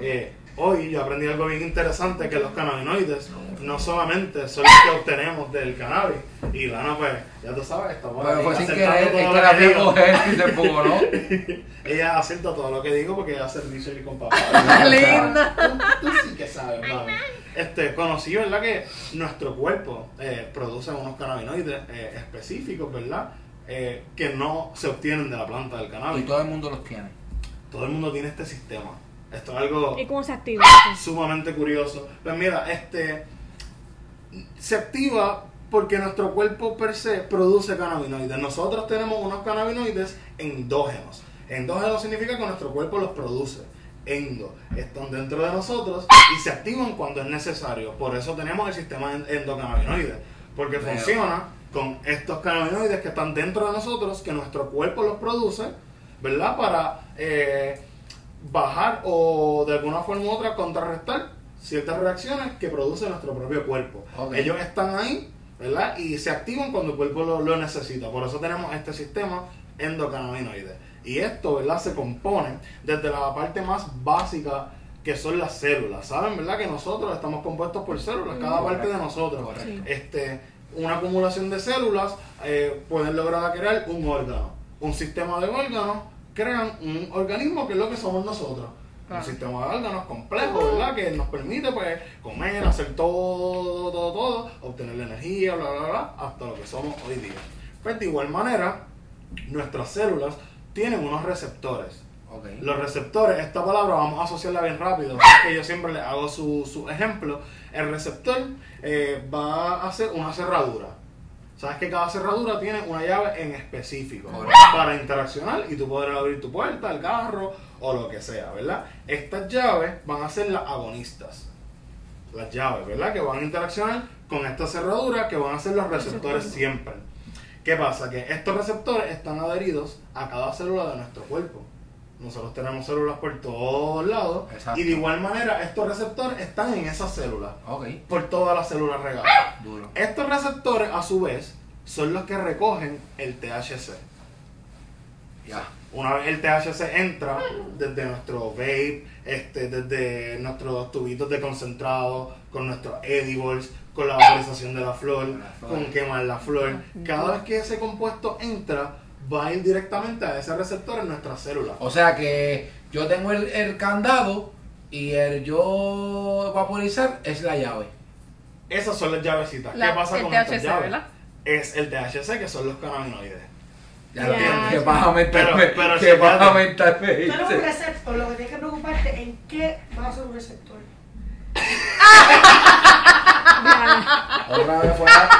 Eh, hoy yo aprendí algo bien interesante, que los cannabinoides no solamente son los que obtenemos del cannabis. Y Lana, pues, ya tú sabes, está por Pero fue sin querer, todo es lo que la vi digo. coger y se empujó, ¿no? *laughs* Ella acepta todo lo que digo porque ella hace research con papá. *laughs* Linda. Tú, tú sí que sabes, mami. Este, conocí, ¿verdad? Que nuestro cuerpo eh, produce unos cannabinoides eh, específicos, ¿verdad? Eh, que no se obtienen de la planta del Y cannabis. todo el mundo los tiene. Todo el mundo tiene este sistema. Esto es algo ¿Y cómo se activa? sumamente curioso. Pues mira, este se activa Porque nuestro cuerpo per se produce cannabinoides. Nosotros tenemos unos cannabinoides endógenos. Endógenos significa que nuestro cuerpo los produce. Endo. Están dentro de nosotros y se activan cuando es necesario. Por eso tenemos el sistema en- endocannabinoide. Porque funciona con estos cannabinoides que están dentro de nosotros, que nuestro cuerpo los produce, ¿verdad? Para eh, bajar o de alguna forma u otra contrarrestar ciertas reacciones que produce nuestro propio cuerpo. Ellos están ahí, ¿verdad? Y se activan cuando el cuerpo lo, lo necesita. Por eso tenemos este sistema endocannabinoide. Y esto, ¿verdad? Se compone desde la parte más básica que son las células. ¿Saben, verdad? Que nosotros estamos compuestos por células, cada parte de nosotros. Este, una acumulación de células eh, pueden lograr crear un órgano. Un sistema de órganos crean un organismo que es lo que somos nosotros. Claro. Un sistema de órganos complejo, ¿verdad? Que nos permite pues comer, hacer todo, todo, todo, obtener la energía, bla, bla, bla, hasta lo que somos hoy día. Pues de igual manera, nuestras células tienen unos receptores. Los receptores, esta palabra vamos a asociarla bien rápido, que yo siempre le hago su, su ejemplo. El receptor eh, va a hacer una cerradura. Sabes que cada cerradura tiene una llave en específico para interaccionar y tú podrás abrir tu puerta, el carro o lo que sea, ¿verdad? Estas llaves van a ser las agonistas. Las llaves, ¿verdad? Que van a interaccionar con esta cerradura que van a ser los receptores siempre. ¿Qué pasa? Que estos receptores están adheridos a cada célula de nuestro cuerpo. Nosotros tenemos células por todos lados Exacto. y de igual manera estos receptores están en esas células, Ok. por todas las células regadas. Duro. Estos receptores a su vez son los que recogen el THC. Ya. Una vez el THC entra desde nuestro vape, este, desde nuestros tubitos de concentrado, con nuestros edibles, con la vaporización de la flor, La flor. con quemar la flor. Cada vez que ese compuesto entra, va a ir directamente a ese receptor en nuestras células. O sea que yo tengo el, el candado y el yo vaporizar es la llave. Esas son las llavecitas. La- ¿Qué pasa el con THC, estas llaves? ¿verdad? Es el THC, que son los cannabinoides. Ya Ya. Que ya. baja mental. Pero- pero que chequéate. baja mental. me Tú eres un receptor, lo que tienes que preocuparte en qué va a ser un receptor. *laughs* Otra vez fuera,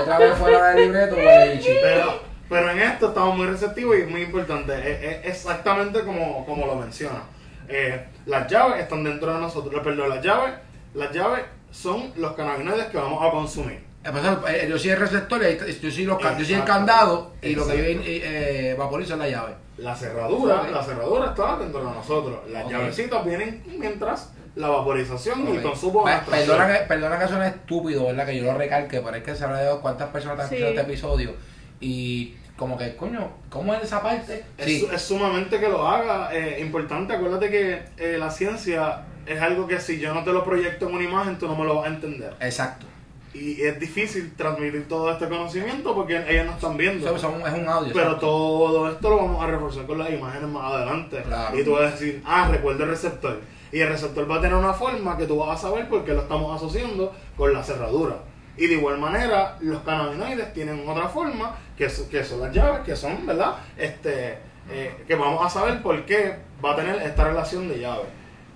otra vez fuera del libreto. Pero, pero en esto estamos muy receptivos y es muy importante. Es, es exactamente como, como lo menciona. Eh, las llaves están dentro de nosotros. Perdón, las llaves, las llaves son los cannabinoides que vamos a consumir. Eh, pues, eh, Yo soy el receptor, yo soy, los yo soy el candado y lo que yo Exacto. eh, vaporizo es la llave. La cerradura, la cerradura está dentro de nosotros. Las Ok. llavecitas vienen mientras la vaporización y el consumo de Perdona que, perdona que suene estúpido, ¿verdad? Que yo lo recalque, pero es que se de cuántas personas han Sí. escuchado este episodio y como que, coño, ¿cómo es esa parte? Es, Sí, es sumamente que lo haga. eh, importante, acuérdate que eh, la ciencia es algo que si yo no te lo proyecto en una imagen, tú no me lo vas a entender. exacto. Y es difícil transmitir todo este conocimiento porque ellos no están viendo. Son- es un audio. Pero todo esto lo vamos a reforzar con las imágenes más adelante. Claro. Y tú vas a decir, ah, recuerdo el receptor. Y el receptor va a tener una forma que tú vas a saber por qué lo estamos asociando con la cerradura. Y de igual manera, los cannabinoides tienen otra forma, que, so- que son las llaves, que son, ¿verdad? Este, eh, que vamos a saber por qué va a tener esta relación de llave.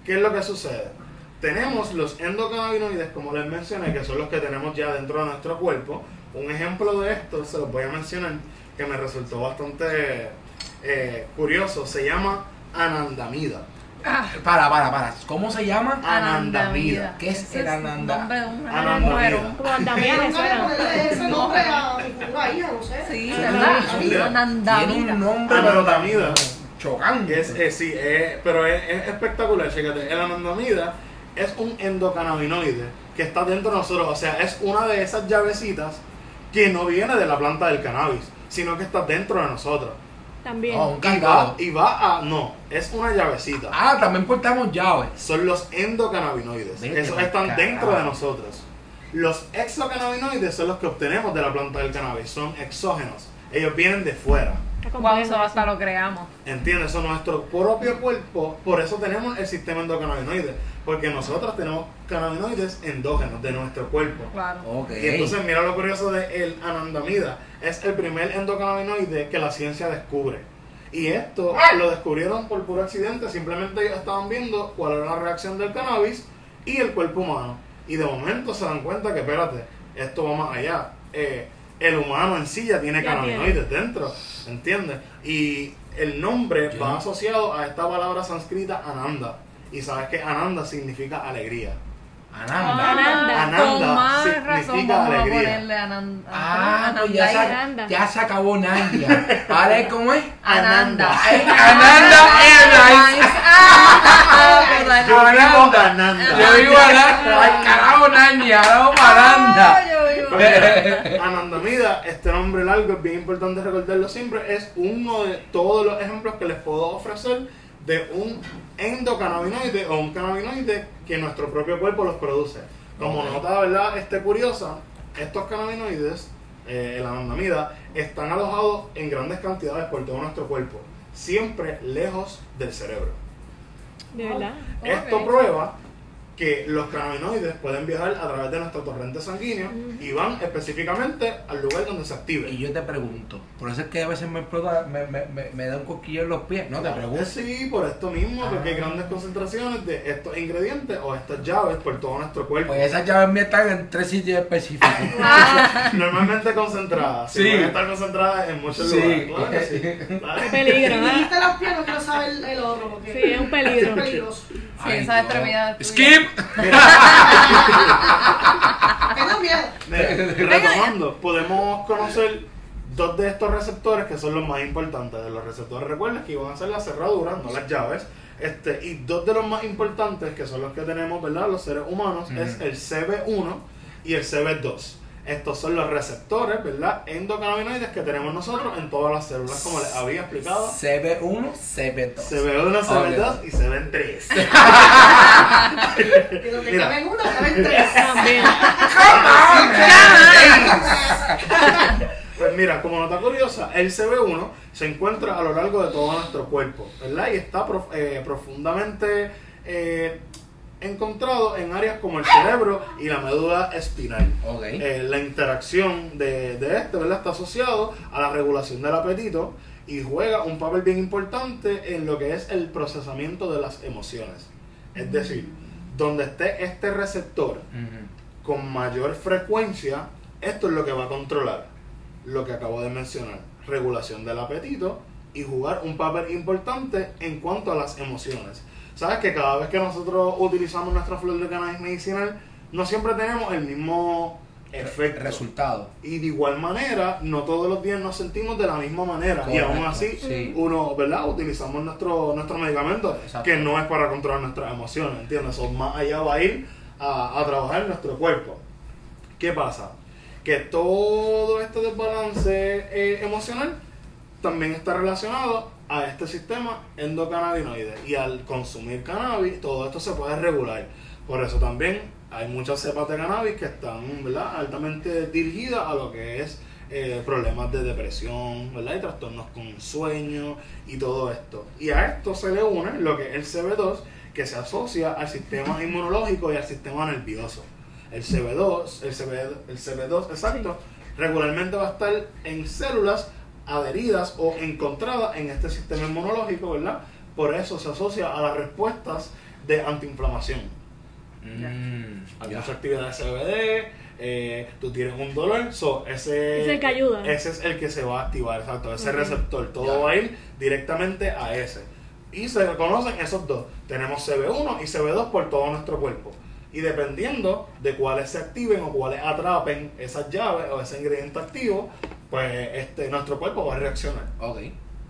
¿Qué es lo que sucede? Tenemos los endocannabinoides, como les mencioné, que son los que tenemos ya dentro de nuestro cuerpo. Un ejemplo de esto, se los voy a mencionar, que me resultó bastante eh, curioso, se llama anandamida. Para, para, para. ¿Cómo se llama? Anandamida. ¿Qué es el ananda- nombre de un Anandamida. Sí, un nombre Anandamida. *laughs* chocante. Es, eh, sí, eh, pero es, es espectacular, fíjate. El anandamida es un endocannabinoide que está dentro de nosotros. O sea, es una de esas llavecitas que no viene de la planta del cannabis, sino que está dentro de nosotros. También. Oh, un Y va, y va a. No, es una llavecita. Ah, también portamos llaves. Son los endocannabinoides. Vete Esos están carajo. dentro de nosotros. Los exocannabinoides son los que obtenemos de la planta del cannabis. Son exógenos. Ellos vienen de fuera. Wow, eso hasta lo creamos. ¿Entiendes? Eso nuestro propio cuerpo, por eso tenemos el sistema endocannabinoide, porque nosotros tenemos cannabinoides endógenos de nuestro cuerpo. Claro. Ok. Y entonces mira lo curioso de el anandamida, es el primer endocannabinoide que la ciencia descubre. Y esto lo descubrieron por puro accidente, simplemente ellos estaban viendo cuál era la reacción del cannabis y el cuerpo humano. Y de momento se dan cuenta que, espérate, esto va más allá. eh, el humano en sí ya tiene Ya cannabinoides dentro, ¿entiendes? Y el nombre Sí. va asociado a esta palabra sánscrita Ananda. Y sabes que Ananda significa alegría. Ananda. Ananda. Con Ananda más significa razón alegría. Ananda. Ah, pues ya se, Ananda. ya se acabó Nandia. Ahora, ¿cómo es? Ananda. Ananda Airlines. Ah, *laughs* Yo vivo Ananda. Ananda. Yo vivo Ananda. Ay, carajo, Nandia. Vamos para Ananda. *laughs* Mira, Anandamida, este nombre largo es bien importante recordarlo siempre, es uno de todos los ejemplos que les puedo ofrecer de un endocannabinoide o un cannabinoide que nuestro propio cuerpo los produce. Como Ok. nota, ¿verdad? Este curiosa, estos cannabinoides, eh, el anandamida, están alojados en grandes cantidades por todo nuestro cuerpo, siempre lejos del cerebro. De verdad. Esto prueba que los cannabinoides pueden viajar a través de nuestro torrente sanguíneo y van específicamente al lugar donde se active. Y yo te pregunto, por eso es que a veces me explota, me, me, me, me da un cosquillo en los pies. No te pregunto. Sí, por esto mismo, porque hay Ah. grandes concentraciones de estos ingredientes o estas llaves por todo nuestro cuerpo. Pues esas llaves mías están en tres sitios específicos. *laughs* *laughs* Normalmente concentradas. Sí. Sí. Pueden estar concentradas en muchos Sí. lugares. Claro que sí. *laughs* Claro. Qué peligro, Si ¿no? los pies, no quiero saber el, otro. Porque Sí, es un peligro. Es peligroso. Sí, Ay, esa no. extremidad. tuya. Skip. Tengan miedo. Mira, retomando, podemos conocer dos de estos receptores que son los más importantes de los receptores. Recuerden que iban a ser las cerraduras, no las llaves. Este, y dos de los más importantes, que son los que tenemos, ¿verdad? Los seres humanos, es el CB1 y el CB2. Estos son los receptores, ¿verdad? Endocannabinoides que tenemos nosotros en todas las células, como les había explicado. CB1, CB2. CB1, CB2 y CB3. De donde Mira. caben uno, caben tres. *laughs* También. Pues mira, como nota curiosa, el CB1 se encuentra a lo largo de todo nuestro cuerpo, ¿verdad? Y está prof- eh, profundamente eh, encontrado en áreas como el cerebro y la médula espinal. Eh, la interacción de, de este, ¿verdad? Está asociado a la regulación del apetito y juega un papel bien importante en lo que es el procesamiento de las emociones. Es decir, donde esté este receptor con mayor frecuencia, esto es lo que va a controlar lo que acabo de mencionar, regulación del apetito y jugar un papel importante en cuanto a las emociones. Sabes que cada vez que nosotros utilizamos nuestra flor de cannabis medicinal, no siempre tenemos el mismo efecto. Resultado. Y de igual manera, no todos los días nos sentimos de la misma manera. y aún así, sí. uno, ¿verdad? Utilizamos nuestro, nuestro medicamento, Exacto. que no es para controlar nuestras emociones, ¿entiendes? Eso más allá va a ir a, a trabajar en nuestro cuerpo. ¿Qué pasa? Que todo este desbalance eh, emocional también está relacionado a este sistema endocannabinoide. Y al consumir cannabis, todo esto se puede regular. Por eso también hay muchas cepas de cannabis que están ¿verdad? altamente dirigidas a lo que es eh, problemas de depresión, ¿verdad? Y trastornos con sueño y todo esto. Y a esto se le une lo que es el CB2, que se asocia al sistema inmunológico y al sistema nervioso. El CB2, el, CB, el CB2, exacto, regularmente va a estar en células adheridas o encontradas en este sistema inmunológico, ¿verdad? Por eso se asocia a las respuestas de antiinflamación. Mm, Hay ya. mucha actividad de CBD, eh, tú tienes un dolor, so ese, Es el que ayuda. ese es el que se va a activar, exacto, ese receptor, todo va a ir directamente a ese. Y se reconocen esos dos. Tenemos CB1 y CB2 por todo nuestro cuerpo. Y dependiendo de cuáles se activen o cuáles atrapen esas llaves o ese ingrediente activo, pues este, nuestro cuerpo va a reaccionar. Ok.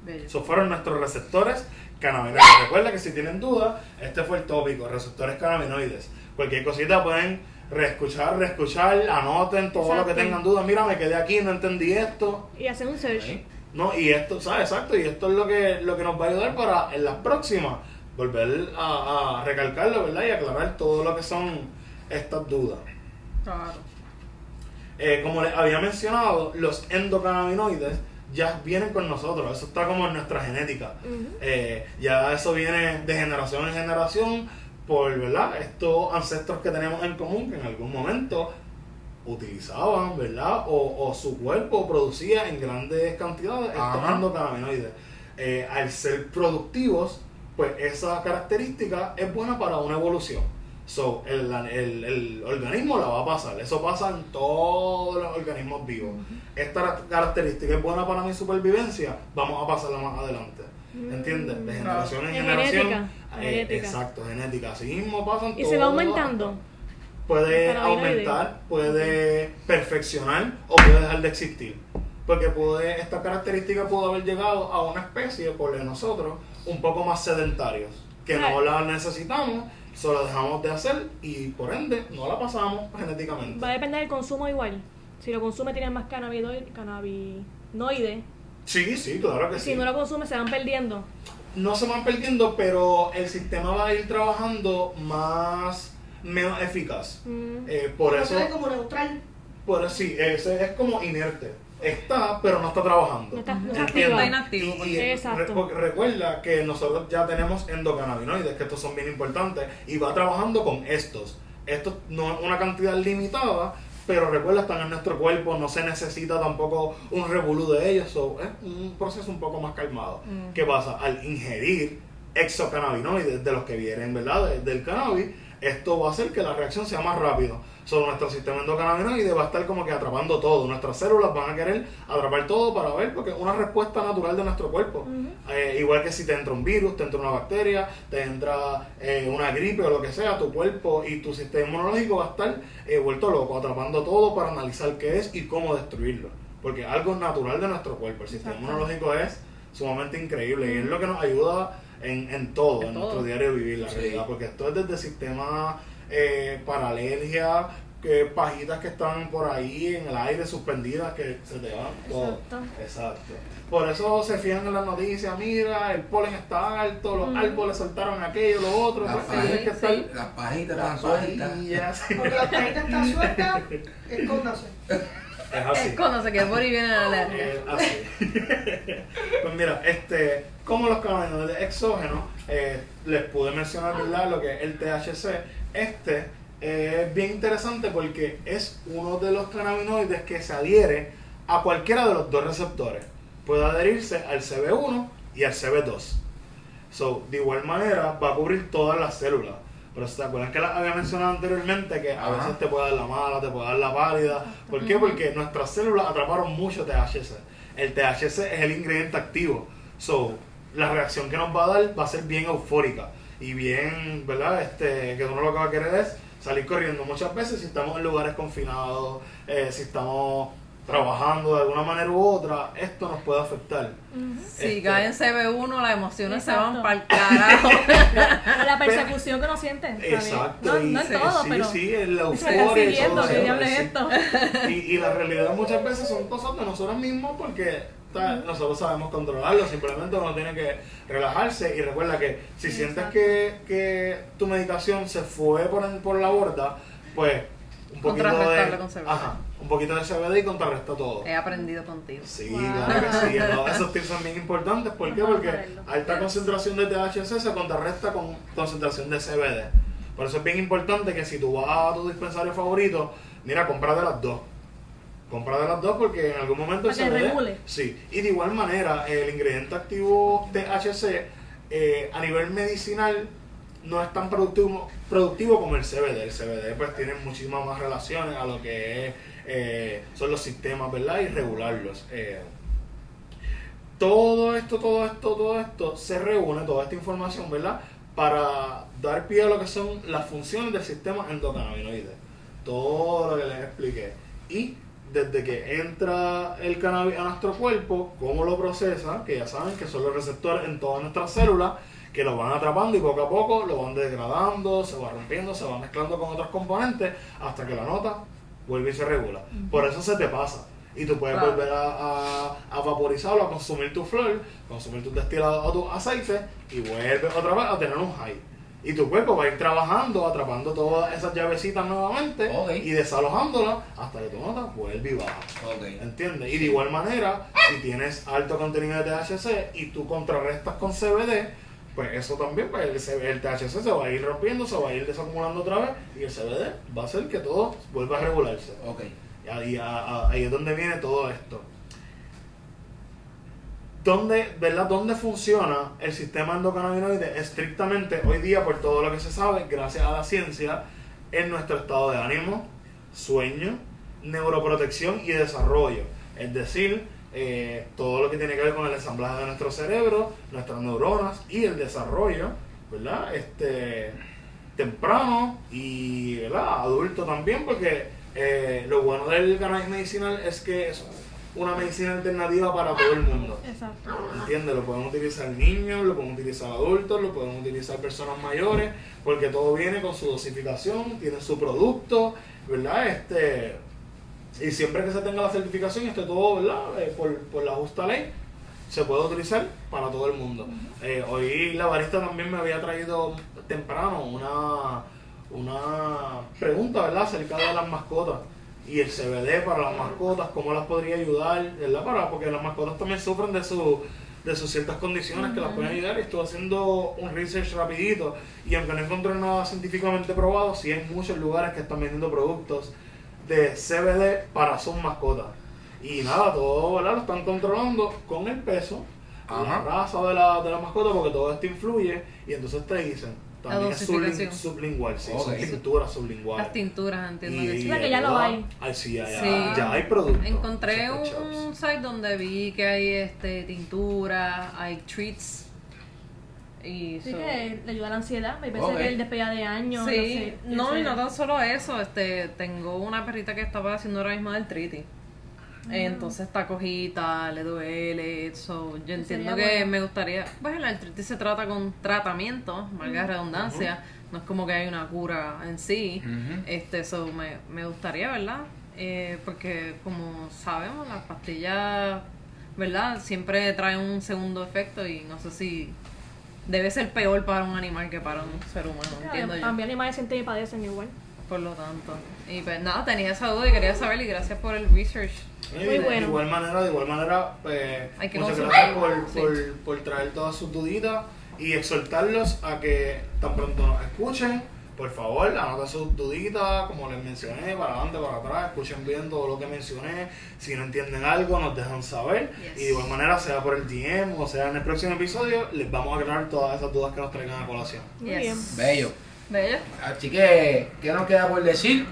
Esos fueron nuestros receptores cannabinoides. Recuerda que si tienen dudas, este fue el tópico, receptores cannabinoides. Cualquier cosita pueden reescuchar, reescuchar, anoten todo lo que tengan dudas. Mira, me quedé aquí, no entendí esto. Y hacer un search. No, y esto, ¿sabes? Exacto, y esto es lo que, lo que nos va a ayudar para en las próximas volver a, a recalcarlo, ¿verdad? Y aclarar todo lo que son estas dudas. Claro. Eh, como les había mencionado, los endocannabinoides ya vienen con nosotros, eso está como en nuestra genética. Eh, ya eso viene de generación en generación por ¿verdad? estos ancestros que tenemos en común que en algún momento utilizaban, ¿verdad? O, o su cuerpo producía en grandes cantidades estos endocannabinoides. Eh, al ser productivos, pues esa característica es buena para una evolución. So, el, el, el organismo la va a pasar. Eso pasa en todos los organismos vivos. Esta característica es buena para mi supervivencia, vamos a pasarla más adelante. ¿Entiendes? De generación en generación. genética, eh, genética. exacto, genética. Así mismo pasan Y se va aumentando. Puede aumentar, puede perfeccionar o puede dejar de existir. Porque puede, esta característica pudo haber llegado a una especie, por nosotros, un poco más sedentarios, que no la necesitamos, solo dejamos de hacer y por ende no la pasamos genéticamente. Va a depender del consumo igual. Si lo consume tiene más cannabinoide, cannabinoide. Sí, sí, claro que Si sí. no lo consume se van perdiendo. No se van perdiendo, pero el sistema va a ir trabajando más, menos eficaz. Mm. Eh, por Pero eso, ve como neutral. por sí, ese es como inerte. Está, pero no está trabajando. No está, no está inactivo, Y- porque- y Exacto. re- porque recuerda que nosotros ya tenemos endocannabinoides, que estos son bien importantes, y va trabajando con estos. Estos no es una cantidad limitada, pero recuerda, están en nuestro cuerpo, no se necesita tampoco un revolú de ellos, so, es un proceso un poco más calmado. Mm. ¿Qué pasa? Al ingerir exocannabinoides de los que vienen, ¿verdad? De- del cannabis, esto va a hacer que la reacción sea más rápido. So, nuestro sistema endocannabinoide va a estar como que atrapando todo. Nuestras células van a querer atrapar todo para ver, porque es una respuesta natural de nuestro cuerpo. Eh, igual que si te entra un virus, te entra una bacteria, te entra eh, una gripe o lo que sea, tu cuerpo y tu sistema inmunológico va a estar eh, vuelto loco, atrapando todo para analizar qué es y cómo destruirlo. Porque algo natural de nuestro cuerpo. El sistema inmunológico es sumamente increíble y es lo que nos ayuda en, en todo, en, En nuestro diario vivir, la Sí. realidad. Porque esto es desde sistema eh, para alergia, que pajitas que están por ahí en el aire suspendidas que se te van todo. Exacto. Exacto. Por eso se fijan en las noticias, mira, el polen está alto, los Ujú. árboles soltaron aquello, lo otro, La pues tienes que estar *laughs* sí. Las pajitas las están sueltas. Porque escóndase. Es así. Es cuando se quede por ahí viene la alergia. Eh, así. *laughs* pues mira, este, como los cannabinoides exógenos, eh, les pude mencionar ¿verdad? lo que es el THC. Este eh, es bien interesante porque es uno de los cannabinoides que se adhiere a cualquiera de los dos receptores. Puede adherirse al CB1 y al CB2. So, de igual manera, va a cubrir todas las células. Pero ¿se acuerdan que las había mencionado anteriormente? Que a Ajá. veces te puede dar la mala, te puede dar la pálida. ¿Por qué? Porque nuestras células atraparon mucho THC. El THC es el ingrediente activo. So, la reacción que nos va a dar va a ser bien eufórica. Y bien, ¿verdad? Este, que uno lo que va a querer es salir corriendo. Muchas veces si estamos en lugares confinados, eh, si estamos trabajando de alguna manera u otra, esto nos puede afectar. Si Este- cae en CB1, las emociones se van para el carajo. *laughs* La persecución que uno siente. también. Exacto, No, y no es todo, sí, pero. sí, euforia y todo es sí. esto. Y, y la realidad muchas veces son cosas de nosotros mismos porque nosotros sabemos controlarlo, simplemente uno tiene que relajarse y recuerda que si sientes que, que tu medicación se fue por, por la borda, pues un poquito de, con CBD. ajá, un poquito de CBD y contrarresta todo. He aprendido contigo. Sí, Wow. claro que sí. no, *laughs* esos tips son bien importantes. ¿Por qué? Porque alta concentración de THC se contrarresta con concentración de CBD. Por eso es bien importante que si tú vas a tu dispensario favorito, mira, compra de las dos. Compra de las dos porque en algún momento CBD. regule. Sí. Y de igual manera, el ingrediente activo THC eh, a nivel medicinal no es tan productivo, productivo como el CBD. El CBD pues tiene muchísimas más relaciones a lo que es, eh, son los sistemas, ¿verdad? Y regularlos. Eh, todo esto, todo esto, todo esto se reúne, toda esta información, ¿verdad? Para dar pie a lo que son las funciones del sistema endocannabinoide. Todo lo que les expliqué. Y desde que entra el cannabis a nuestro cuerpo, cómo lo procesa, que ya saben que son los receptores en todas nuestras células, que lo van atrapando y poco a poco lo van degradando, se va rompiendo, se va mezclando con otros componentes hasta que la nota vuelve y se regula. Por eso se te pasa. Y tú puedes Claro. volver a, a, a vaporizarlo, a consumir tu flor, consumir tus destilados o tus aceites y vuelves otra vez a tener un high. Y tu cuerpo va a ir trabajando, atrapando todas esas llavecitas nuevamente y desalojándolas hasta que tu nota vuelve y baja. Ok. ¿Entiendes? Y de igual manera, si tienes alto contenido de THC y tú contrarrestas con CBD, pues eso también, pues el, el THC se va a ir rompiendo, se va a ir desacumulando otra vez y el CBD va a hacer que todo vuelva a regularse. Ok. Y ahí es donde viene todo esto. ¿Dónde, ¿verdad? ¿Dónde funciona el sistema endocannabinoide estrictamente hoy día por todo lo que se sabe, gracias a la ciencia, en nuestro estado de ánimo, sueño, neuroprotección y desarrollo? Es decir, eh, todo lo que tiene que ver con el ensamblaje de nuestro cerebro, nuestras neuronas y el desarrollo, ¿verdad? Este, temprano y ¿verdad? adulto también, porque eh, lo bueno del cannabis medicinal es que una medicina alternativa para todo el mundo. Exacto. ¿Entiendes? Lo pueden utilizar niños, lo pueden utilizar adultos, lo pueden utilizar personas mayores, porque todo viene con su dosificación, tiene su producto, ¿verdad? Este, y siempre que se tenga la certificación y esté todo, ¿verdad? Eh, por, por la justa ley, se puede utilizar para todo el mundo. Eh, hoy la barista también me había traído temprano una, una pregunta, ¿verdad? Acerca de las mascotas y el CBD para las mascotas, cómo las podría ayudar, ¿verdad? Para, porque las mascotas también sufren de su de sus ciertas condiciones que las pueden ayudar y estuve haciendo un research rapidito y aunque no encontré nada científicamente probado, sí hay muchos lugares que están vendiendo productos de CBD para sus mascotas. Y nada, todo ¿verdad? lo están controlando con el peso, la Ajá. raza de la, de la mascota, porque todo esto influye. Y entonces te dicen, también es sublingual, sí, Ok. son tinturas sublinguales. Las tinturas, entiendo que Y, sí. Sea, que ya lo hay. Ay, sí, ya, ya, Sí. ya hay productos. Encontré un, site donde vi que hay este tintura, hay treats y Así so- que le ayuda a la ansiedad. Hay veces Ok. que el despega de años. Sí, no, no, sé, y no tan solo eso, este, tengo una perrita que estaba haciendo ahora mismo del triti. Entonces está cojita, le duele, so, yo entiendo que bueno. me gustaría, pues el artritis se trata con tratamiento, valga la redundancia, no es como que hay una cura en sí, Ujú. este, so, me, me gustaría, ¿verdad? Eh, porque como sabemos, las pastillas, ¿verdad? Siempre traen un segundo efecto y no sé si debe ser peor para un animal que para un ser humano, entiendo yo. También animales sienten y padecen igual. Por lo tanto. Y pues nada, tenía esa duda y quería saber y gracias por el research. Muy de, bueno. de igual manera, de igual manera, pues, Hay que muchas gracias por, Sí. por, por traer todas sus duditas y exhortarlos a que tan pronto nos escuchen, por favor, anoten sus duditas, como les mencioné, para adelante, para atrás, escuchen bien todo lo que mencioné, si no entienden algo nos dejan saber Yes. y de igual manera, sea por el DM o sea en el próximo episodio, les vamos a aclarar todas esas dudas que nos traigan a colación. Muy Yes. bien. Bello. Bello. Así que, ¿qué nos queda por decir?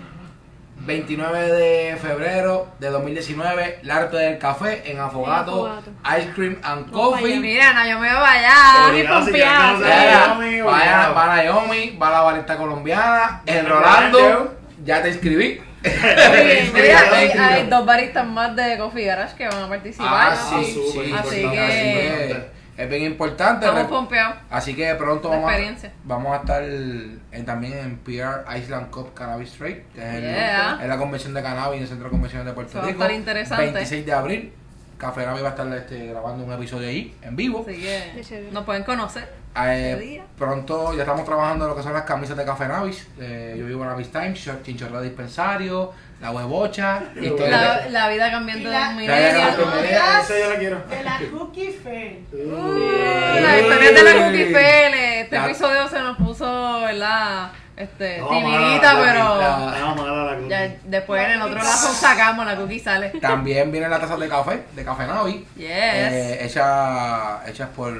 29 de febrero de 2019, el arte del café en Afogato, Afogato. Ice Cream and para Coffee. Mira, no, yo me voy allá. Sí. Vaya, va Naomi, va la barista colombiana, en Rolando, ya te inscribí. *laughs* bien. Mira, hay, hay dos baristas más de Coffee Garage que van a participar. Ah, Ah, sí, sí, Así importante, que- importante. Es bien importante. Estamos pompeados. Así que pronto vamos a, experiencia. vamos a estar en- también en PR Island Cup Cannabis Trade, que es, el- Yeah. es la convención de cannabis en el Centro de Convenciones de Puerto va a Rico. estar interesante. 26 de abril, Café Navi va a estar este, grabando un episodio ahí, en vivo. Así que nos pueden conocer. Eh, pronto ya estamos trabajando en lo que son las camisas de Café Navis. Eh, yo vivo en Navis Times, Chinchorro Dispensario, La Huevocha. y todo La, la vida cambiando de la- digas Esa yo la quiero. De la Cookie Fair. Uh, la historia de la Cookie Fele. Este La- episodio se nos puso, ¿verdad? Este, No, timidita, mala, pero la- la cookie. ya después en el otro lazo sacamos, la cookie sale. También vienen las tazas de café, de Café Navi. Yes. eh, hechas, hechas por,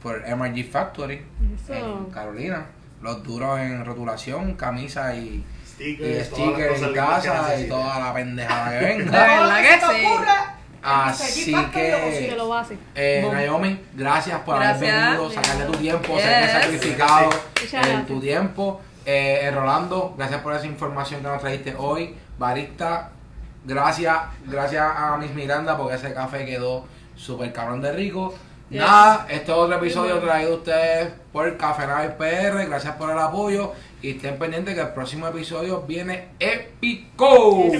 por MRG Factory Eso. en Carolina. Los duros en rotulación, camisa y Stickers, las stickers en casa y toda la pendejada que De *laughs* venga. verdad Todo lo que sí. Así que-. Eh. Naomi, gracias por haber venido, sacarle tu tiempo, Yes. ser sacrificado en gracias. tu tiempo. Eh, eh, Rolando, gracias por esa información que nos trajiste hoy. Barista, gracias, gracias a Miss Miranda porque ese café quedó súper cabrón de rico. Yes. Nada, este es otro episodio traído a ustedes por Café Navis PR. Gracias por el apoyo y estén pendientes que el próximo episodio viene épico.